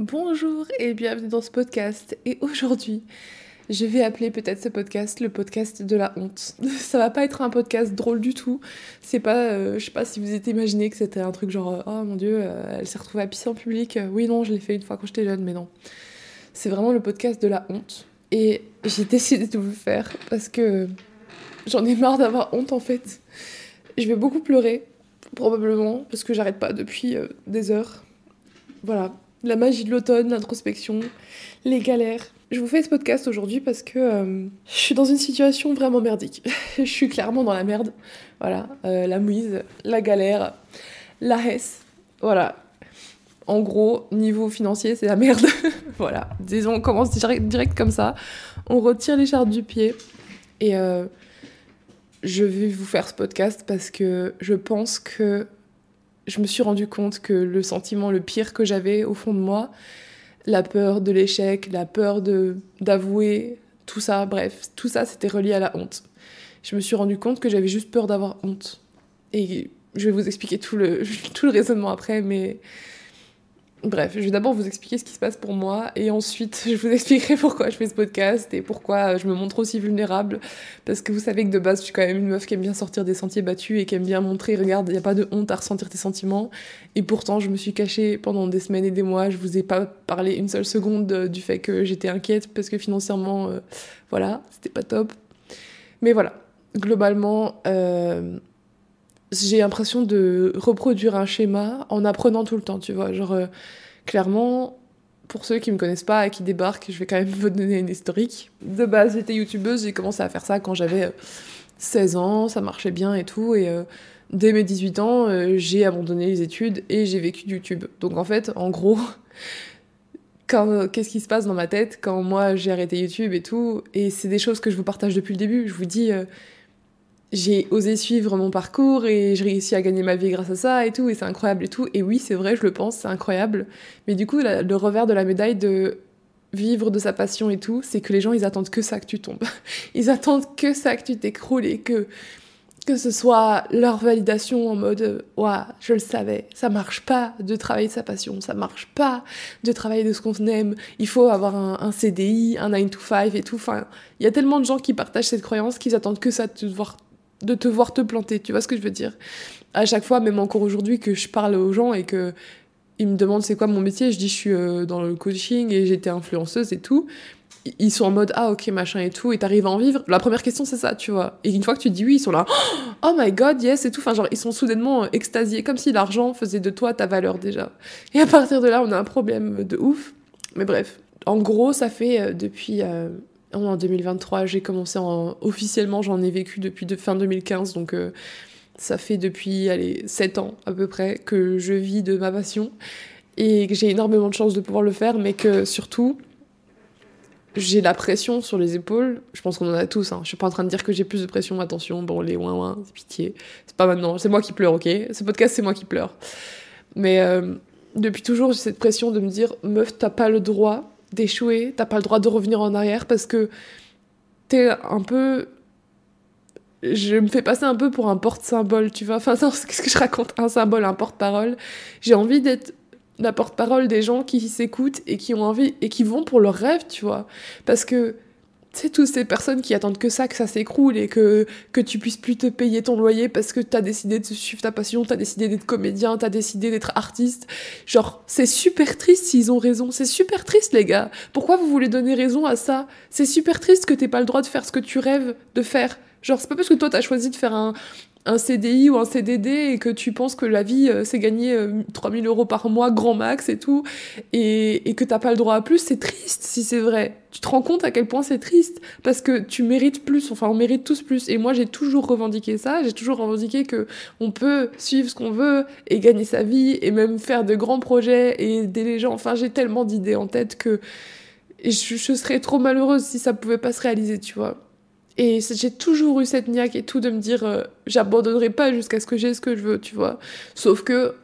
Bonjour et bienvenue dans ce podcast. Et aujourd'hui, je vais appeler peut-être ce podcast le podcast de la honte. Ça va pas être un podcast drôle du tout. C'est pas, euh, je sais pas si vous êtes imaginé que c'était un truc genre oh mon dieu, euh, elle s'est retrouvée à pisser en public. Oui non, je l'ai fait une fois quand j'étais jeune, mais non. C'est vraiment le podcast de la honte. Et j'ai décidé de vous le faire parce que j'en ai marre d'avoir honte en fait. Je vais beaucoup pleurer, probablement, parce que j'arrête pas depuis euh, des heures. Voilà, la magie de l'automne, l'introspection, les galères. Je vous fais ce podcast aujourd'hui parce que euh, je suis dans une situation vraiment merdique. je suis clairement dans la merde. Voilà, euh, la mouise, la galère, la hesse. Voilà. En gros, niveau financier, c'est la merde. voilà. Disons, on commence direct, comme ça. On retire les chartes du pied. Et euh, je vais vous faire ce podcast parce que je pense que je me suis rendu compte que le sentiment le pire que j'avais au fond de moi, la peur de l'échec, la peur de d'avouer, tout ça, bref, tout ça c'était relié à la honte. Je me suis rendu compte que j'avais juste peur d'avoir honte. Et je vais vous expliquer tout le, tout le raisonnement après, mais Bref, je vais d'abord vous expliquer ce qui se passe pour moi et ensuite je vous expliquerai pourquoi je fais ce podcast et pourquoi je me montre aussi vulnérable. Parce que vous savez que de base, je suis quand même une meuf qui aime bien sortir des sentiers battus et qui aime bien montrer, regarde, il n'y a pas de honte à ressentir tes sentiments. Et pourtant, je me suis cachée pendant des semaines et des mois. Je vous ai pas parlé une seule seconde du fait que j'étais inquiète parce que financièrement, euh, voilà, c'était pas top. Mais voilà, globalement, euh, j'ai l'impression de reproduire un schéma en apprenant tout le temps, tu vois. Genre, euh, clairement, pour ceux qui me connaissent pas et qui débarquent, je vais quand même vous donner une historique. De base, j'étais youtubeuse, j'ai commencé à faire ça quand j'avais 16 euh, ans, ça marchait bien et tout, et euh, dès mes 18 ans, j'ai abandonné les études et j'ai vécu YouTube. Donc en fait, en gros, qu'est-ce qui se passe dans ma tête quand moi j'ai arrêté YouTube et tout, et c'est des choses que je vous partage depuis le début, je vous dis j'ai osé suivre mon parcours et j'ai réussi à gagner ma vie grâce à ça et tout, et c'est incroyable et tout. Et oui, c'est vrai, je le pense, c'est incroyable. Mais du coup, le revers de la médaille de vivre de sa passion et tout, c'est que les gens, ils attendent que ça que tu tombes. Ils attendent que ça que tu t'écroules et que, que ce soit leur validation en mode Ouah, je le savais, ça marche pas de travailler de sa passion, ça marche pas de travailler de ce qu'on aime, il faut avoir un, un CDI, un 9 to 5 et tout. Enfin, il y a tellement de gens qui partagent cette croyance qu'ils attendent que ça de te voir de te voir te planter, tu vois ce que je veux dire? À chaque fois, même encore aujourd'hui, que je parle aux gens et que ils me demandent c'est quoi mon métier, je dis je suis euh, dans le coaching et j'étais influenceuse et tout. Ils sont en mode ah ok machin et tout et t'arrives à en vivre. La première question c'est ça, tu vois. Et une fois que tu dis oui, ils sont là oh my god yes et tout. Enfin genre ils sont soudainement extasiés comme si l'argent faisait de toi ta valeur déjà. Et à partir de là on a un problème de ouf. Mais bref, en gros ça fait euh, en 2023, j'ai commencé en... officiellement, j'en ai vécu depuis de fin 2015, donc euh, ça fait depuis allez, 7 ans à peu près que je vis de ma passion et que j'ai énormément de chance de pouvoir le faire, mais que surtout, j'ai la pression sur les épaules. Je pense qu'on en a tous. Hein. Je suis pas en train de dire que j'ai plus de pression. Attention, bon, les ouin ouin, c'est pitié. C'est pas maintenant. C'est moi qui pleure, ok? Ce podcast, c'est moi qui pleure. Mais euh, depuis toujours, j'ai cette pression de me dire, meuf, t'as pas le droit d'échouer, t'as pas le droit de revenir en arrière parce que t'es un peu. Je me fais passer un peu pour un porte-symbole, tu vois. Enfin, qu'est-ce que je raconte? Un symbole, un porte-parole. J'ai envie d'être la porte-parole des gens qui s'écoutent et qui ont envie et qui vont pour leur rêve, tu vois. Parce que c'est toutes ces personnes qui attendent que ça, que ça s'écroule et que, que tu puisses plus te payer ton loyer parce que t'as décidé de suivre ta passion, t'as décidé d'être comédien, t'as décidé d'être artiste. Genre, c'est super triste s'ils ont raison. C'est super triste, les gars. Pourquoi vous voulez donner raison à ça? C'est super triste que t'aies pas le droit de faire ce que tu rêves de faire. Genre, c'est pas parce que toi t'as choisi de faire un, un CDI ou un CDD et que tu penses que la vie euh, c'est gagner 3000 euh, euros par mois grand max et tout et, et que t'as pas le droit à plus, c'est triste si c'est vrai. Tu te rends compte à quel point c'est triste parce que tu mérites plus, enfin on mérite tous plus et moi j'ai toujours revendiqué ça, j'ai toujours revendiqué que on peut suivre ce qu'on veut et gagner sa vie et même faire de grands projets et aider les gens. Enfin j'ai tellement d'idées en tête que je, je serais trop malheureuse si ça pouvait pas se réaliser, tu vois. Et j'ai toujours eu cette niaque et tout de me dire euh, j'abandonnerai pas jusqu'à ce que j'ai ce que je veux, tu vois. Sauf que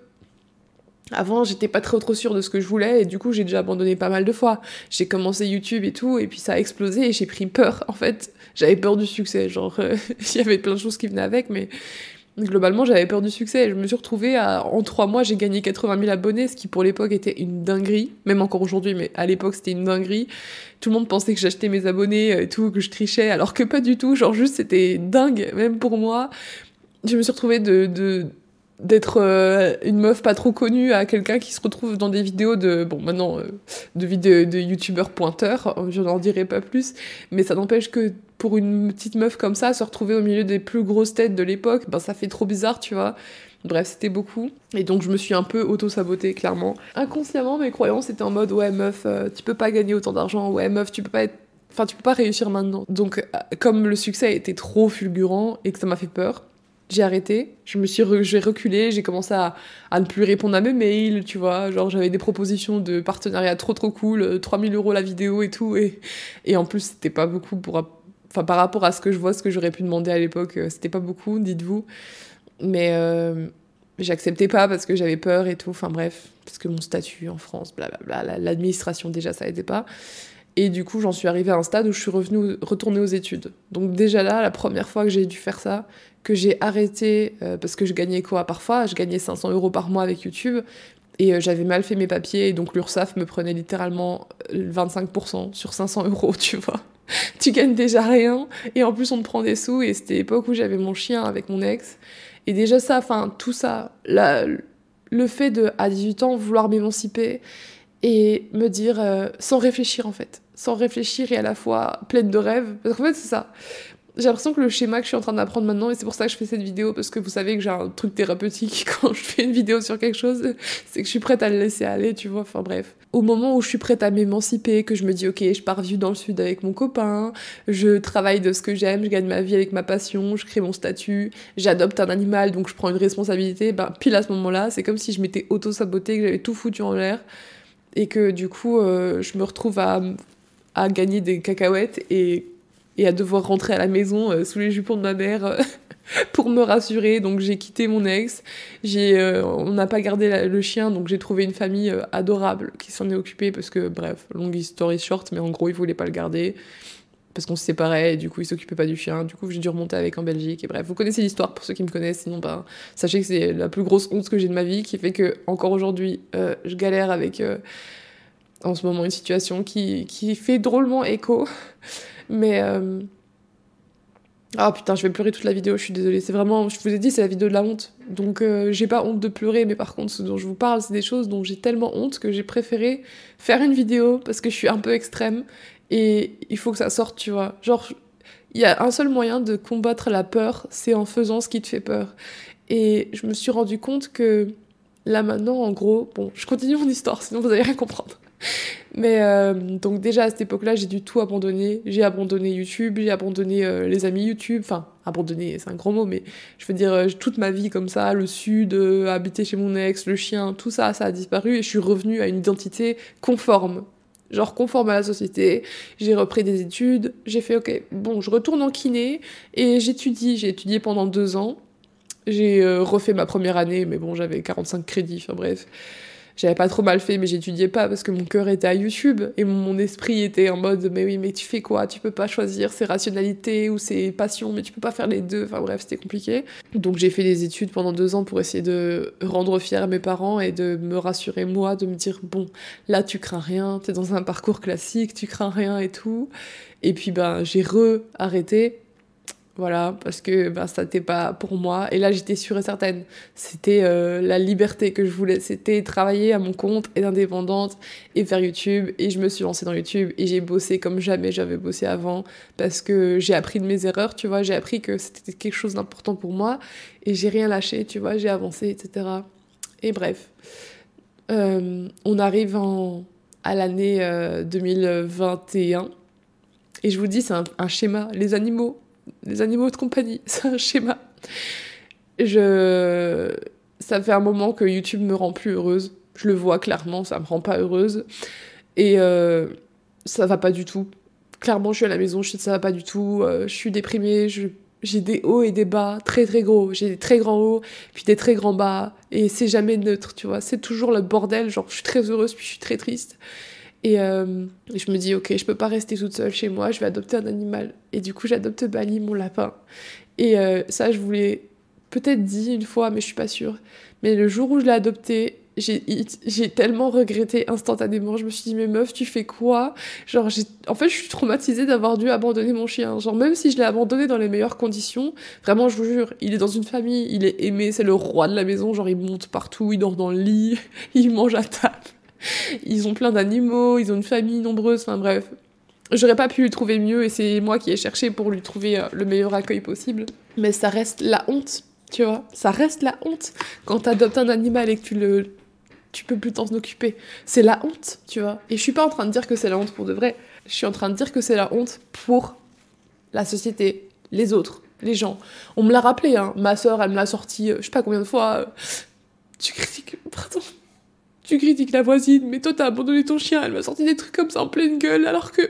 avant, j'étais pas trop trop sûre de ce que je voulais et du coup, j'ai déjà abandonné pas mal de fois. J'ai commencé YouTube et tout et puis ça a explosé et j'ai pris peur. En fait, j'avais peur du succès, genre euh, il y avait plein de choses qui venaient avec mais Globalement, j'avais peur du succès. Je me suis retrouvée à, en trois mois, j'ai gagné 80 000 abonnés, ce qui pour l'époque était une dinguerie. Même encore aujourd'hui, mais à l'époque, c'était une dinguerie. Tout le monde pensait que j'achetais mes abonnés et tout, que je trichais, alors que pas du tout. Genre, juste, c'était dingue, même pour moi. Je me suis retrouvée de, de d'être euh, une meuf pas trop connue à quelqu'un qui se retrouve dans des vidéos de bon maintenant euh, de vidéos de youtubeurs pointeurs je n'en dirai pas plus mais ça n'empêche que pour une petite meuf comme ça se retrouver au milieu des plus grosses têtes de l'époque ben ça fait trop bizarre tu vois. Bref c'était beaucoup. Et donc je me suis un peu auto sabotée clairement. Inconsciemment mes croyances étaient en mode ouais meuf euh, tu peux pas gagner autant d'argent ouais meuf tu peux pas être Enfin, tu peux pas réussir maintenant. Donc, comme le succès était trop fulgurant et que ça m'a fait peur, j'ai arrêté. Je me suis j'ai reculé, j'ai commencé à, ne plus répondre à mes mails, tu vois. Genre, j'avais des propositions de partenariat trop trop cool, 3000 euh, euros la vidéo et tout. Et, et en plus, c'était pas beaucoup pour. Enfin, par rapport à ce que je vois, ce que j'aurais pu demander à l'époque, euh, c'était pas beaucoup, dites-vous. Mais euh, j'acceptais pas parce que j'avais peur et tout. Enfin, bref, parce que mon statut en France, blablabla, l'administration déjà, ça aidait pas. Et du coup, j'en suis arrivée à un stade où je suis revenue, retournée aux études. Donc déjà là, la première fois que j'ai dû faire ça, que j'ai arrêté, euh, parce que je gagnais quoi parfois? Je gagnais 500 euros par mois avec YouTube, et euh, j'avais mal fait mes papiers, et donc l'URSSAF me prenait littéralement 25% euh, sur 500 euros, tu vois. tu gagnes déjà rien, et en plus on te prend des sous, et c'était l'époque où j'avais mon chien avec mon ex. Et déjà ça, enfin tout ça, la, le fait de, à 18 ans, vouloir m'émanciper, et me dire, sans réfléchir en fait, sans réfléchir et à la fois pleine de rêves. Parce qu'en fait, c'est ça. J'ai l'impression que le schéma que je suis en train d'apprendre maintenant, et c'est pour ça que je fais cette vidéo, parce que vous savez que j'ai un truc thérapeutique quand je fais une vidéo sur quelque chose, c'est que je suis prête à le laisser aller, tu vois, enfin bref. Au moment où je suis prête à m'émanciper, que je me dis, ok, je pars vivre dans le sud avec mon copain, je travaille de ce que j'aime, je gagne ma vie avec ma passion, je crée mon statut, j'adopte un animal, donc je prends une responsabilité, ben pile à ce moment-là, c'est comme si je m'étais auto-sabotée, que j'avais tout foutu en l'air, et que du coup, euh, je me retrouve à à gagner des cacahuètes et, et à devoir rentrer à la maison euh, sous les jupons de ma mère euh, pour me rassurer. Donc j'ai quitté mon ex, j'ai, euh, on n'a pas gardé le chien, donc j'ai trouvé une famille adorable qui s'en est occupée parce que, bref, longue story short, mais en gros, ils voulaient pas le garder parce qu'on se séparait et du coup ils s'occupaient pas du chien. Du coup j'ai dû remonter avec en Belgique et bref, vous connaissez l'histoire pour ceux qui me connaissent, sinon ben sachez que c'est la plus grosse honte que j'ai de ma vie qui fait que encore aujourd'hui je galère avec en ce moment une situation qui, qui fait drôlement écho. Mais. Euh... Ah putain, je vais pleurer toute la vidéo, je suis désolée. C'est vraiment, je vous ai dit, c'est la vidéo de la honte. Donc euh, j'ai pas honte de pleurer, mais par contre, ce dont je vous parle, c'est des choses dont j'ai tellement honte que j'ai préféré faire une vidéo parce que je suis un peu extrême et il faut que ça sorte, tu vois. Genre, il y a un seul moyen de combattre la peur, c'est en faisant ce qui te fait peur. Et je me suis rendu compte que là maintenant, en gros, bon, je continue mon histoire, sinon vous allez rien comprendre. Mais euh, donc déjà à cette époque-là, j'ai dû tout abandonner. J'ai abandonné YouTube, j'ai abandonné euh, les amis YouTube. Enfin, abandonner, c'est un grand mot, mais je veux dire euh, toute ma vie comme ça, le sud, habiter chez mon ex, le chien, tout ça, ça a disparu et je suis revenue à une identité conforme. Genre conforme à la société. J'ai repris des études. J'ai fait ok, bon, je retourne en kiné et j'étudie. J'ai étudié pendant deux ans. J'ai refait ma première année, mais bon, j'avais 45 crédits. Enfin bref j'avais pas trop mal fait, mais j'étudiais pas parce que mon cœur était à YouTube et mon esprit était en mode mais oui, mais tu fais quoi? Tu peux pas choisir ses rationalités ou ses passions, mais tu peux pas faire les deux. Enfin bref, c'était compliqué. Donc j'ai fait des études pendant deux ans pour essayer de rendre fier mes parents et de me rassurer moi, de me dire bon, là tu crains rien, t'es dans un parcours classique, tu crains rien et tout. Et puis ben j'ai re-arrêté voilà, parce que bah, ça n'était pas pour moi. Et là, j'étais sûre et certaine. C'était euh, la liberté que je voulais. C'était travailler à mon compte et indépendante et faire YouTube. Et je me suis lancée dans YouTube et j'ai bossé comme jamais j'avais bossé avant parce que j'ai appris de mes erreurs, tu vois. J'ai appris que c'était quelque chose d'important pour moi et j'ai rien lâché, tu vois. J'ai avancé, etc. Et bref, euh, on arrive en, à l'année 2021. Euh, et je vous dis, c'est un schéma. Les animaux, les animaux de compagnie, c'est un schéma. Je... Ça fait un moment que YouTube me rend plus heureuse. Je le vois clairement, ça me rend pas heureuse. Et euh, ça va pas du tout. Clairement, je suis à la maison, je sais ça va pas du tout. Euh, je suis déprimée, j'ai des hauts et des bas très très gros. J'ai des très grands hauts, puis des très grands bas. Et c'est jamais neutre, tu vois. C'est toujours le bordel. Genre, je suis très heureuse, puis je suis très triste. Euh, et je me dis, ok, je peux pas rester toute seule chez moi, je vais adopter un animal. Et du coup, j'adopte Bali, mon lapin. Et euh, ça, je voulais peut-être dit une fois, mais je suis pas sûre. Mais le jour où je l'ai adopté, j'ai tellement regretté instantanément. Je me suis dit, mais meuf, tu fais quoi? Genre, en fait, je suis traumatisée d'avoir dû abandonner mon chien. Genre, même si je l'ai abandonné dans les meilleures conditions, vraiment, je vous jure, il est dans une famille, il est aimé, c'est le roi de la maison. Genre, il monte partout, il dort dans le lit, il mange à table. Ils ont plein d'animaux, ils ont une famille nombreuse, enfin bref. J'aurais pas pu lui trouver mieux et c'est moi qui ai cherché pour lui trouver euh, le meilleur accueil possible. Mais ça reste la honte, tu vois. Ça reste la honte quand t'adoptes un animal et que tu le tu peux plus t'en occuper. C'est la honte, tu vois. Et je suis pas en train de dire que c'est la honte pour de vrai. Je suis en train de dire que c'est la honte pour la société, les autres, les gens. On me l'a rappelé, hein. Ma soeur, elle me l'a sorti, euh, je sais pas combien de fois. Euh, tu critiques, pardon. Tu critiques la voisine, mais toi t'as abandonné ton chien. Elle m'a sorti des trucs comme ça en pleine gueule, alors que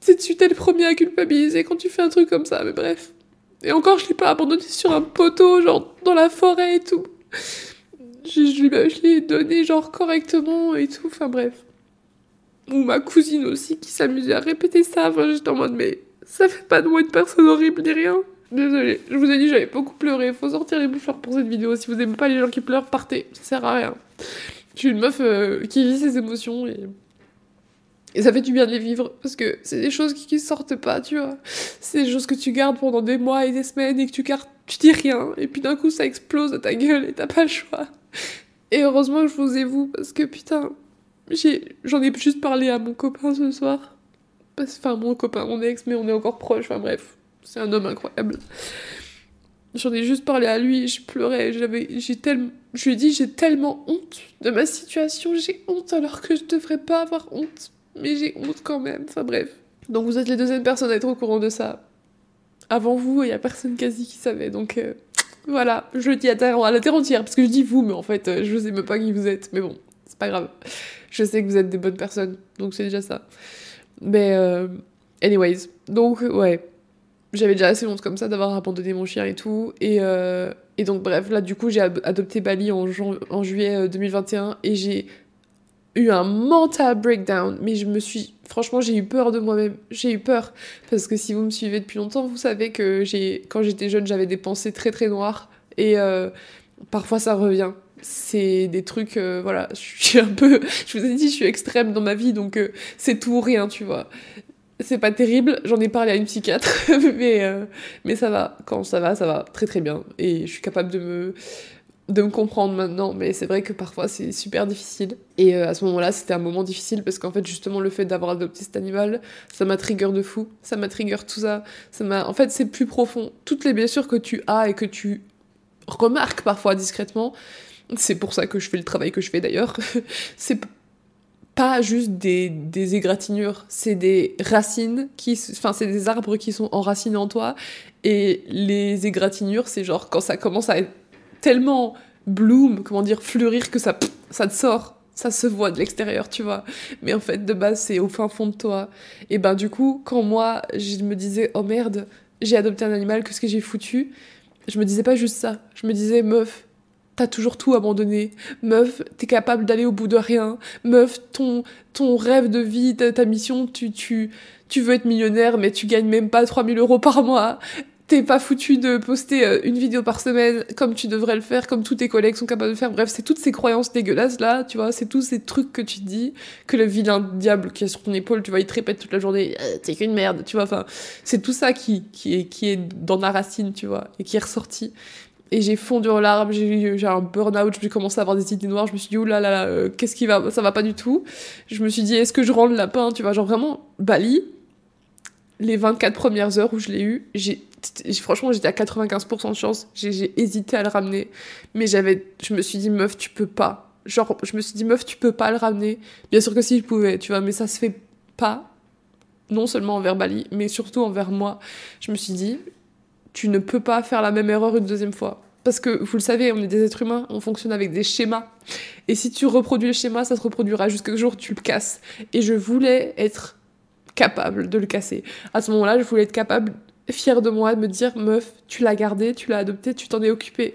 c'est tu t'es le premier à culpabiliser quand tu fais un truc comme ça. Mais bref. Et encore, je l'ai pas abandonné sur un poteau, genre dans la forêt et tout je, je, l'ai donné genre correctement et tout, enfin bref. Ou ma cousine aussi qui s'amusait à répéter ça, enfin j'étais en mode mais ça fait pas de moi une personne horrible ni rien. Désolée, je vous ai dit j'avais beaucoup pleuré, faut sortir les bouffeurs pour cette vidéo, si vous aimez pas les gens qui pleurent, partez, ça sert à rien. Je suis une meuf euh, qui vit ses émotions et... Et ça fait du bien de les vivre, parce que c'est des choses qui, qui sortent pas, tu vois. C'est des choses que tu gardes pendant des mois et des semaines et que tu gardes, tu dis rien, et puis d'un coup ça explose à ta gueule et t'as pas le choix. Et heureusement je vous ai vous, parce que putain, j'en ai, juste parlé à mon copain ce soir. Enfin, mon copain, mon ex, mais on est encore proches, enfin bref, c'est un homme incroyable. J'en ai juste parlé à lui, je pleurais, j'avais, j'ai tellement, je lui ai dit j'ai tellement honte de ma situation, j'ai honte alors que je devrais pas avoir honte, mais j'ai honte quand même, enfin bref. Donc vous êtes les deuxièmes personnes à être au courant de ça. Avant vous, il y a personne quasi qui savait, donc euh, voilà, je le dis à, à la terre entière, parce que je dis vous, mais en fait, euh, je sais même pas qui vous êtes. Mais bon, c'est pas grave. Je sais que vous êtes des bonnes personnes, donc c'est déjà ça. Mais, euh, anyways, donc, ouais. J'avais déjà assez honte comme ça d'avoir abandonné mon chien et tout. Et, euh, et donc, bref, là, du coup, j'ai adopté Bali en, en juillet 2021 et j'ai eu un mental breakdown, mais je me suis. Franchement, j'ai eu peur de moi-même. J'ai eu peur. Parce que si vous me suivez depuis longtemps, vous savez que quand j'étais jeune, j'avais des pensées très très noires. Et euh, parfois, ça revient. C'est des trucs. Euh, voilà, je suis un peu. Je vous ai dit, je suis extrême dans ma vie, donc euh, c'est tout ou rien, tu vois. C'est pas terrible, j'en ai parlé à une psychiatre, mais, mais ça va. Quand ça va, ça va très très bien. Et je suis capable de me de me comprendre maintenant, mais c'est vrai que parfois c'est super difficile. Et euh, à ce moment-là, c'était un moment difficile parce qu'en fait, justement, le fait d'avoir adopté cet animal, ça m'a trigger de fou. Ça m'a trigger tout ça. ça m'a... En fait, c'est plus profond. Toutes les blessures que tu as et que tu remarques parfois discrètement, c'est pour ça que je fais le travail que je fais d'ailleurs, pas juste des, des égratignures, c'est des racines qui. Enfin, c'est des arbres qui sont enracinés en toi. Et les égratignures, c'est genre quand ça commence à être tellement bloom, comment dire, fleurir que ça, ça te sort. Ça se voit de l'extérieur, tu vois. Mais en fait, de base, c'est au fin fond de toi. Et ben, du coup, quand moi, je me disais, oh merde, j'ai adopté un animal, qu'est-ce que j'ai foutu? Je me disais pas juste ça. Je me disais, meuf, t'as toujours tout abandonné. Meuf, t'es capable d'aller au bout de rien. Meuf, ton, ton rêve de vie, ta, ta mission, tu, tu, tu veux être millionnaire, mais tu gagnes même pas 3000 euros par mois t'es pas foutu de poster euh, une vidéo par semaine comme tu devrais le faire, comme tous tes collègues sont capables de faire. Bref, c'est toutes ces croyances dégueulasses là, tu vois, c'est tous ces trucs que tu dis, que le vilain diable qui est sur ton épaule, tu vois, il te répète toute la journée, euh, t'es qu'une merde, tu vois, enfin, c'est tout ça qui, qui, est, qui est dans la racine, tu vois, et qui est ressorti. Et j'ai fondu en larmes, j'ai un burn-out, j'ai commencé à avoir des idées noires, je me suis dit, oulala, là là, euh, qu'est-ce qui va, ça va pas du tout. Je me suis dit, est-ce que je rends le lapin, tu vois, genre vraiment, Bali, les 24 premières heures où je l'ai eu, franchement j'étais à 95% de chance, j'ai hésité à le ramener, mais j'avais je me suis dit meuf, tu peux pas. Genre je me suis dit meuf, tu peux pas le ramener. Bien sûr que si je pouvais, tu vois, mais ça se fait pas non seulement envers Bali, mais surtout envers moi. Je me suis dit tu ne peux pas faire la même erreur une deuxième fois. Parce que vous le savez, on est des êtres humains, on fonctionne avec des schémas. Et si tu reproduis le schéma, ça se reproduira jusqu'au jour tu le casses. Et je voulais être capable de le casser. À ce moment-là, je voulais être capable, fière de moi, de me dire meuf, tu l'as gardé, tu l'as adopté, tu t'en es occupé.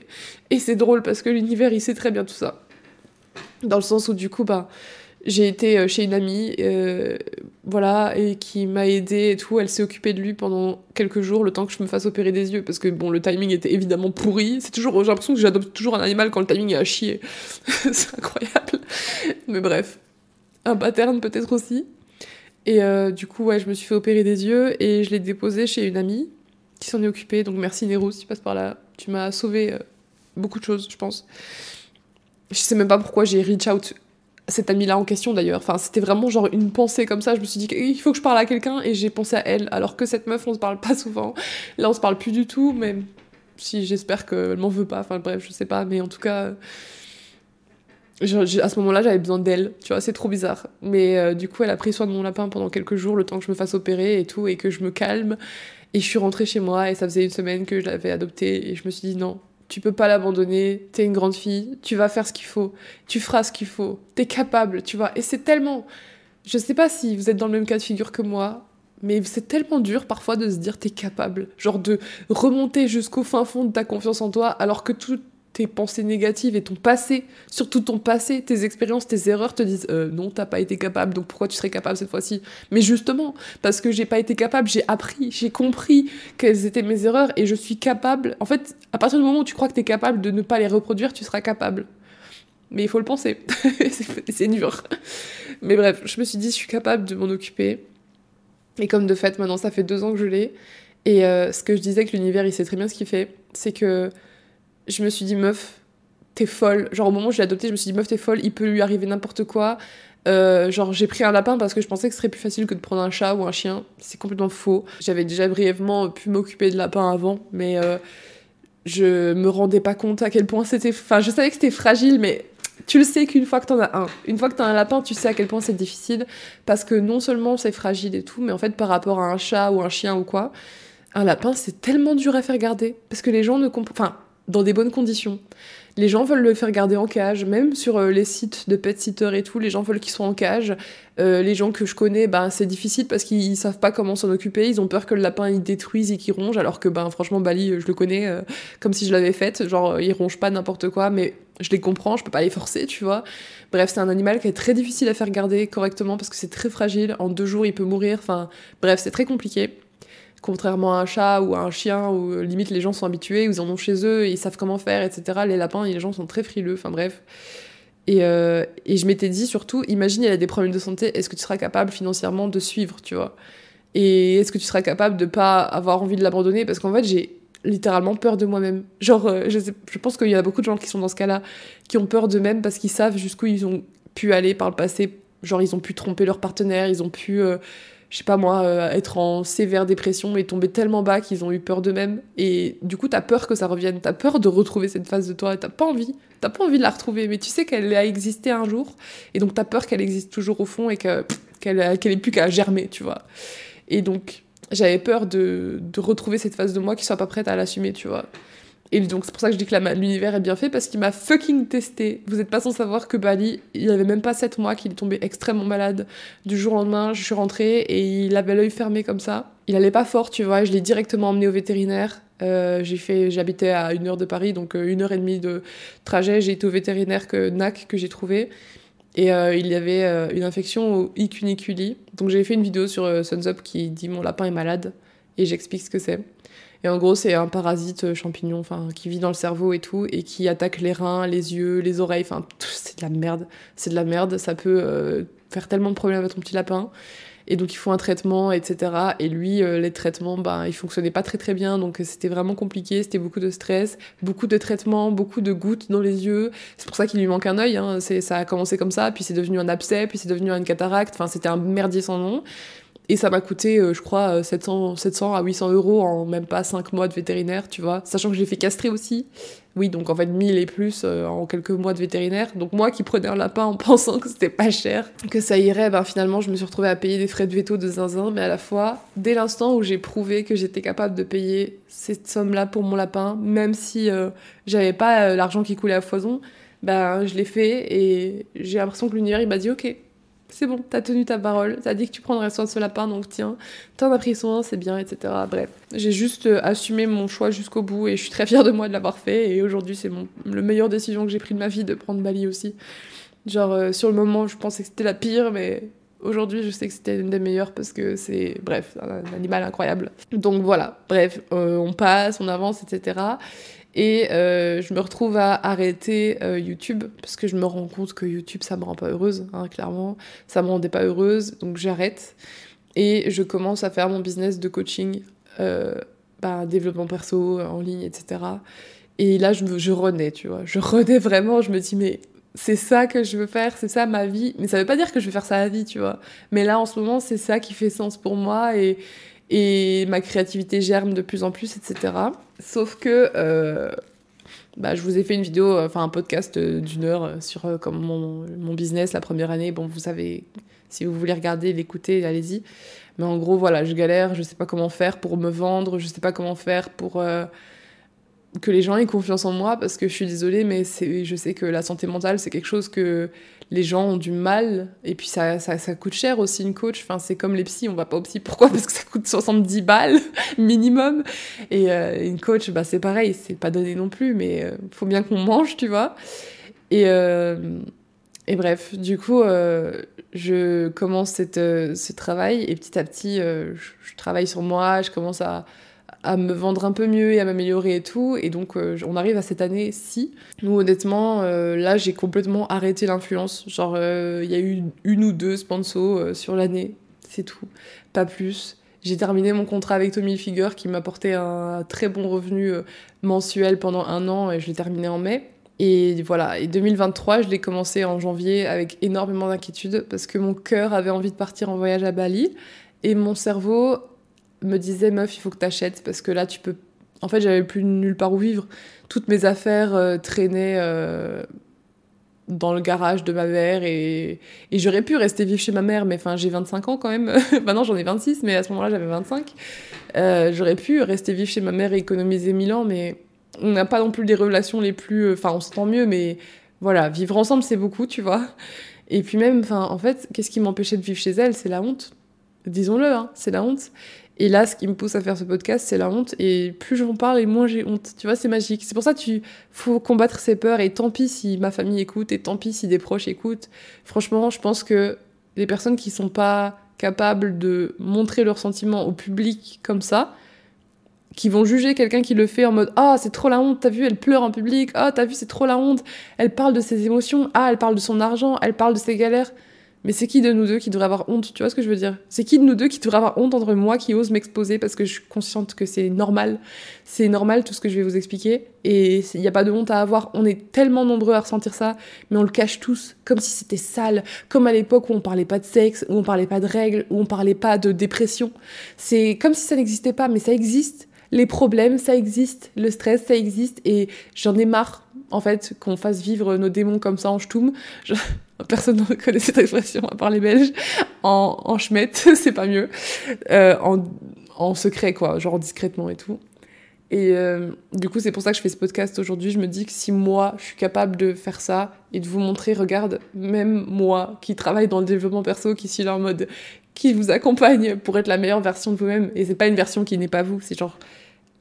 Et c'est drôle parce que l'univers, il sait très bien tout ça. Dans le sens où, du coup, bah, j'ai été euh, chez une amie. Euh, voilà, et qui m'a aidé et tout. Elle s'est occupée de lui pendant quelques jours, le temps que je me fasse opérer des yeux, parce que bon, le timing était évidemment pourri. C'est toujours, j'ai l'impression que j'adopte toujours un animal quand le timing est à chier. c'est incroyable. Mais bref, un pattern peut-être aussi. Et euh, du coup, ouais, je me suis fait opérer des yeux et je l'ai déposé chez une amie qui s'en est occupée. Donc merci Nero si tu passes par là. Tu m'as sauvé beaucoup de choses, je pense. Je sais même pas pourquoi j'ai reach out cette amie-là en question d'ailleurs. Enfin, c'était vraiment genre une pensée comme ça. Je me suis dit qu'il faut que je parle à quelqu'un et j'ai pensé à elle. Alors que cette meuf, on se parle pas souvent. Là, on se parle plus du tout, mais si j'espère qu'elle m'en veut pas. Enfin, bref, je sais pas. Mais en tout cas, à ce moment-là, j'avais besoin d'elle. Tu vois, c'est trop bizarre. Mais euh, du coup, elle a pris soin de mon lapin pendant quelques jours, le temps que je me fasse opérer et tout, et que je me calme. Et je suis rentrée chez moi et ça faisait une semaine que je l'avais adopté et je me suis dit non, tu peux pas l'abandonner, t'es une grande fille, tu vas faire ce qu'il faut, tu feras ce qu'il faut, t'es capable, tu vois. Et c'est tellement. Je sais pas si vous êtes dans le même cas de figure que moi, mais c'est tellement dur parfois de se dire t'es capable. Genre de remonter jusqu'au fin fond de ta confiance en toi alors que tout tes pensées négatives et ton passé, surtout ton passé, tes expériences, tes erreurs te disent euh, non, t'as pas été capable, donc pourquoi tu serais capable cette fois-ci? Mais justement, parce que j'ai pas été capable, j'ai appris, j'ai compris quelles étaient mes erreurs et je suis capable. En fait, à partir du moment où tu crois que t'es capable de ne pas les reproduire, tu seras capable. Mais il faut le penser, c'est dur. Mais bref, je me suis dit, je suis capable de m'en occuper. Et comme de fait, maintenant, ça fait deux ans que je l'ai. Et euh, ce que je disais que l'univers, il sait très bien ce qu'il fait, c'est que je me suis dit, meuf, t'es folle. Genre, au moment où je l'ai adopté, je me suis dit, meuf, t'es folle, il peut lui arriver n'importe quoi. Euh, genre, j'ai pris un lapin parce que je pensais que ce serait plus facile que de prendre un chat ou un chien. C'est complètement faux. J'avais déjà brièvement pu m'occuper de lapins avant, mais euh, je me rendais pas compte à quel point c'était. Enfin, je savais que c'était fragile, mais tu le sais qu'une fois que t'en as un, une fois que t'as un lapin, tu sais à quel point c'est difficile parce que non seulement c'est fragile et tout, mais en fait, par rapport à un chat ou un chien ou quoi, un lapin c'est tellement dur à faire garder parce que les gens ne comprennent. Enfin, dans des bonnes conditions. Les gens veulent le faire garder en cage, même sur euh, les sites de pet sitter et tout, les gens veulent qu'il soit en cage. Euh, les gens que je connais, ben, c'est difficile parce qu'ils savent pas comment s'en occuper, ils ont peur que le lapin il détruise et qu'il ronge, alors que ben, franchement, Bali, je le connais euh, comme si je l'avais faite, genre il ronge pas n'importe quoi, mais je les comprends, je peux pas les forcer, tu vois. Bref, c'est un animal qui est très difficile à faire garder correctement parce que c'est très fragile, en deux jours il peut mourir, enfin bref, c'est très compliqué contrairement à un chat ou à un chien où euh, limite les gens sont habitués, ils en ont chez eux, ils savent comment faire, etc. Les lapins, les gens sont très frileux, enfin bref. Et, euh, et je m'étais dit surtout, imagine il a des problèmes de santé, est-ce que tu seras capable financièrement de suivre, tu vois? Et est-ce que tu seras capable de pas avoir envie de l'abandonner? Parce qu'en fait, j'ai littéralement peur de moi-même. Genre, euh, je, je, pense qu'il y a beaucoup de gens qui sont dans ce cas-là, qui ont peur d'eux-mêmes parce qu'ils savent jusqu'où ils ont pu aller par le passé. Genre, ils ont pu tromper leur partenaire, ils ont pu je sais pas moi, euh, être en sévère dépression et tomber tellement bas qu'ils ont eu peur d'eux-mêmes. Et du coup, t'as peur que ça revienne, t'as peur de retrouver cette phase de toi, t'as pas envie, t'as pas envie de la retrouver, mais tu sais qu'elle a existé un jour, et donc t'as peur qu'elle existe toujours au fond et qu'elle qu'elle ait plus qu'à germer, tu vois. Et donc, j'avais peur de, de retrouver cette phase de moi qui soit pas prête à l'assumer, tu vois. Et donc, c'est pour ça que je dis que l'univers est bien fait, parce qu'il m'a fucking testé. Vous êtes pas sans savoir que Bali, il avait même pas 7 mois qu'il est tombé extrêmement malade. Du jour au lendemain, je suis rentrée et il avait l'œil fermé comme ça. Il allait pas fort, tu vois, je l'ai directement emmené au vétérinaire. Euh, j'ai fait, j'habitais à une heure de Paris, donc euh, une heure et demie de trajet. J'ai été au vétérinaire que NAC que j'ai trouvé. Et euh, il y avait une infection au icuniculi. Donc j'ai fait une vidéo sur Suns Up qui dit mon lapin est malade. Et j'explique ce que c'est. Et en gros, c'est un parasite euh, champignon enfin, qui vit dans le cerveau et tout, et qui attaque les reins, les yeux, les oreilles. Enfin, c'est de la merde. C'est de la merde. Ça peut euh, faire tellement de problèmes à ton petit lapin. Et donc, il faut un traitement, etc. Et lui, euh, les traitements, ben, ils fonctionnaient pas très très bien. Donc, c'était vraiment compliqué. C'était beaucoup de stress, beaucoup de traitements, beaucoup de gouttes dans les yeux. C'est pour ça qu'il lui manque un œil. Hein. Ça a commencé comme ça, puis c'est devenu un abcès, puis c'est devenu une cataracte. Enfin, c'était un merdier sans nom. Et ça m'a coûté, euh, je crois, 700, euh, 700 à 800 euros en même pas 5 mois de vétérinaire, tu vois. Sachant que j'ai fait castrer aussi. Oui, donc en fait 1000 et plus euh, en quelques mois de vétérinaire. Donc moi qui prenais un lapin en pensant que c'était pas cher, que ça irait, ben finalement je me suis retrouvée à payer des frais de veto de zinzin. Mais à la fois, dès l'instant où j'ai prouvé que j'étais capable de payer cette somme-là pour mon lapin, même si j'avais pas l'argent qui coulait à foison, ben je l'ai fait et j'ai l'impression que l'univers il m'a dit ok, c'est bon, t'as tenu ta parole, t'as dit que tu prendrais soin de ce lapin, donc tiens, t'en as pris soin, c'est bien, etc. Bref, j'ai juste euh, assumé mon choix jusqu'au bout et je suis très fière de moi de l'avoir fait. Et aujourd'hui, c'est mon le meilleure décision que j'ai prise de ma vie de prendre Bali aussi. Genre, euh, sur le moment, je pensais que c'était la pire, mais aujourd'hui, je sais que c'était une des meilleures parce que c'est, bref, un, animal incroyable. Donc voilà, bref, euh, on passe, on avance, etc. Et euh, je me retrouve à arrêter euh, YouTube parce que je me rends compte que YouTube, ça me rend pas heureuse, hein, clairement. Ça me rendait pas heureuse, donc j'arrête. Et je commence à faire mon business de coaching, bah, développement perso en ligne, etc. Et là, je, je renais, tu vois. Je renais vraiment, je me dis, mais c'est ça que je veux faire, c'est ça ma vie. Mais ça veut pas dire que je vais faire ça à vie, tu vois. Mais là, en ce moment, c'est ça qui fait sens pour moi et, et ma créativité germe de plus en plus, etc. Sauf que euh, bah, je vous ai fait une vidéo, enfin un podcast d'une heure sur euh, comme mon, mon, business la première année. Bon, vous savez, si vous voulez regarder, l'écouter, allez-y. Mais en gros, voilà, je galère, je sais pas comment faire pour me vendre, je sais pas comment faire pour. Euh, que les gens aient confiance en moi parce que je suis désolée mais je sais que la santé mentale c'est quelque chose que les gens ont du mal. Et puis ça, ça, coûte cher aussi une coach. Enfin c'est comme les psys on va pas au psy pourquoi? Parce que ça coûte 70 balles minimum. Et euh, une coach bah c'est pareil. C'est pas donné non plus mais euh, faut bien qu'on mange tu vois. Et euh, et bref du coup je commence cette, ce travail et petit à petit je travaille sur moi. Je commence à à me vendre un peu mieux et à m'améliorer et tout. Et donc, euh, on arrive à cette année-ci. Nous, honnêtement, euh, là, j'ai complètement arrêté l'influence. Genre, euh, il y a eu une ou deux sponsors sur l'année. C'est tout. Pas plus. J'ai terminé mon contrat avec Tommy Figure qui m'apportait un très bon revenu mensuel pendant un an et je l'ai terminé en mai. Et voilà, et 2023, je l'ai commencé en janvier avec énormément d'inquiétude parce que mon cœur avait envie de partir en voyage à Bali et mon cerveau me disait meuf il faut que t'achètes parce que là tu peux en fait j'avais plus nulle part où vivre. Toutes mes affaires euh, traînaient euh, dans le garage de ma mère et, et j'aurais pu rester vivre chez ma mère mais enfin j'ai 25 ans quand même. Maintenant j'en ai 26 mais à ce moment-là j'avais 25 euh, j'aurais pu rester vivre chez ma mère et économiser 1000 ans mais on n'a pas non plus des relations les plus enfin on s'entend mieux mais voilà vivre ensemble c'est beaucoup tu vois. Et puis même enfin en fait qu'est-ce qui m'empêchait de vivre chez elle? C'est la honte. Disons-le hein, c'est la honte et là, ce qui me pousse à faire ce podcast, c'est la honte. Et plus j'en parle, et moins j'ai honte. Tu vois, c'est magique. C'est pour ça qu'il faut combattre ses peurs. Et tant pis si ma famille écoute, et tant pis si des proches écoutent. Franchement, je pense que les personnes qui sont pas capables de montrer leurs sentiments au public comme ça, qui vont juger quelqu'un qui le fait en mode Ah, c'est trop la honte, t'as vu, elle pleure en public. Ah, t'as vu, c'est trop la honte. Elle parle de ses émotions. Ah, elle parle de son argent. Elle parle de ses galères. Mais c'est qui de nous deux qui devrait avoir honte Tu vois ce que je veux dire? C'est qui de nous deux qui devrait avoir honte entre moi qui ose m'exposer parce que je suis consciente que c'est normal? C'est normal tout ce que je vais vous expliquer. Et il n'y a pas de honte à avoir. On est tellement nombreux à ressentir ça, mais on le cache tous, comme si c'était sale. Comme à l'époque où on parlait pas de sexe, où on parlait pas de règles, où on parlait pas de dépression. C'est comme si ça n'existait pas, mais ça existe. Les problèmes, ça existe. Le stress, ça existe. Et j'en ai marre, en fait, qu'on fasse vivre nos démons comme ça en ch'toum. Je... Personne ne connaît cette expression à part les Belges. En, en c'est pas mieux. Euh, en, en, secret, quoi, genre discrètement et tout. Et euh, du coup, c'est pour ça que je fais ce podcast aujourd'hui. Je me dis que si moi, je suis capable de faire ça et de vous montrer, regarde, même moi qui travaille dans le développement perso, qui suis là en mode qui vous accompagne pour être la meilleure version de vous-même. Et c'est pas une version qui n'est pas vous, c'est genre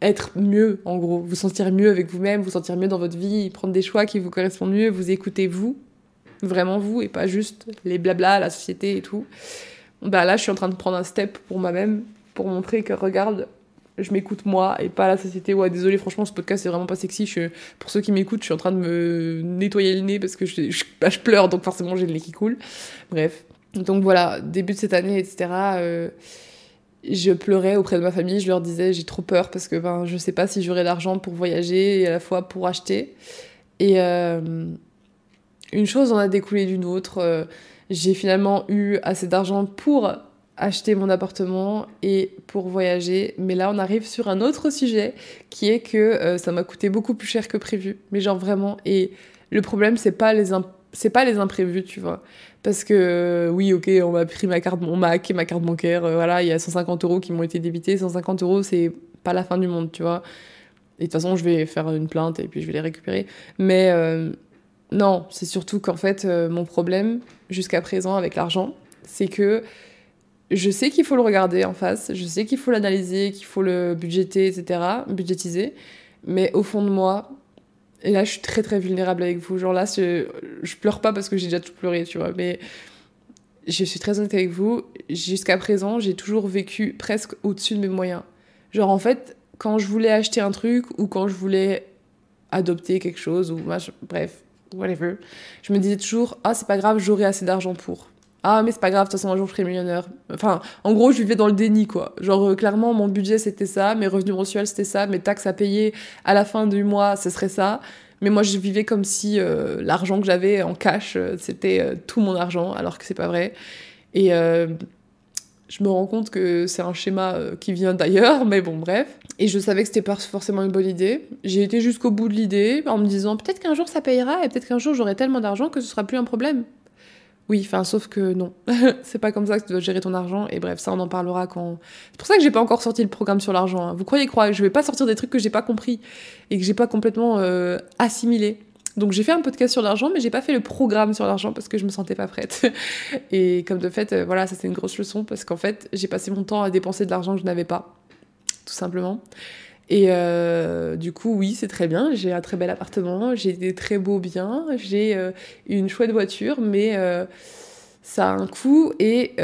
être mieux, en gros, vous sentir mieux avec vous-même, vous sentir mieux dans votre vie, prendre des choix qui vous correspondent mieux, vous écouter vous, vraiment vous et pas juste les blabla, la société et tout. Bah là, je suis en train de prendre un step pour moi-même pour montrer que regarde, je m'écoute moi et pas la société. Ouais, désolé, franchement, ce podcast c'est vraiment pas sexy. Pour ceux qui m'écoutent, je suis en train de me nettoyer le nez parce que je, bah, pleure, donc forcément j'ai le nez qui coule. Bref. Donc voilà, début de cette année, etc. je pleurais auprès de ma famille, je leur disais j'ai trop peur parce que ben, je sais pas si j'aurai l'argent pour voyager et à la fois pour acheter. Et, euh, une chose en a découlé d'une autre. Euh, j'ai finalement eu assez d'argent pour acheter mon appartement et pour voyager. Mais là, on arrive sur un autre sujet qui est que euh, ça m'a coûté beaucoup plus cher que prévu. Mais genre vraiment. Et le problème, c'est pas les c'est pas les imprévus, tu vois. Parce que euh, oui, ok, on m'a pris ma carte, on m'a hacké ma carte bancaire. voilà, il y a 150 euros qui m'ont été débités. 150 euros, c'est pas la fin du monde, tu vois. Et de toute façon, je vais faire une plainte et puis je vais les récupérer. Mais non, c'est surtout qu'en fait, euh, mon problème jusqu'à présent avec l'argent, c'est que je sais qu'il faut le regarder en face, je sais qu'il faut l'analyser, qu'il faut le budgéter, etc., budgétiser, mais au fond de moi, et là je suis très très vulnérable avec vous, genre là je, pleure pas parce que j'ai déjà tout pleuré, tu vois, mais je suis très honnête avec vous, jusqu'à présent, j'ai toujours vécu presque au-dessus de mes moyens. Genre, en fait, quand je voulais acheter un truc ou quand je voulais adopter quelque chose ou bref, whatever, je me disais toujours, ah, c'est pas grave, j'aurai assez d'argent pour. Ah, mais c'est pas grave, de toute façon, un jour, je serai millionnaire. Enfin, en gros, je vivais dans le déni, quoi. Genre, euh, clairement, mon budget, c'était ça, mes revenus mensuels, c'était ça, mes taxes à payer à la fin du mois, ce serait ça. Mais moi, je vivais comme si euh, l'argent que j'avais en cash, euh, c'était tout mon argent, alors que c'est pas vrai. Et je me rends compte que c'est un schéma qui vient d'ailleurs, mais bon, bref. Et je savais que c'était pas forcément une bonne idée. J'ai été jusqu'au bout de l'idée en me disant peut-être qu'un jour ça payera et peut-être qu'un jour j'aurai tellement d'argent que ce sera plus un problème. Oui, enfin, sauf que non. c'est pas comme ça que tu dois gérer ton argent. Et bref, ça, on en parlera quand. C'est pour ça que j'ai pas encore sorti le programme sur l'argent. Hein. Vous croyez croire Je vais pas sortir des trucs que j'ai pas compris et que j'ai pas complètement euh, assimilé. Donc j'ai fait un podcast sur l'argent, mais j'ai pas fait le programme sur l'argent parce que je me sentais pas prête. et comme de fait, euh, voilà, ça c'est une grosse leçon parce qu'en fait, j'ai passé mon temps à dépenser de l'argent que je n'avais pas, tout simplement. Et euh, du coup, oui, c'est très bien. J'ai un très bel appartement, j'ai des très beaux biens, j'ai euh, une chouette voiture, mais euh, ça a un coût et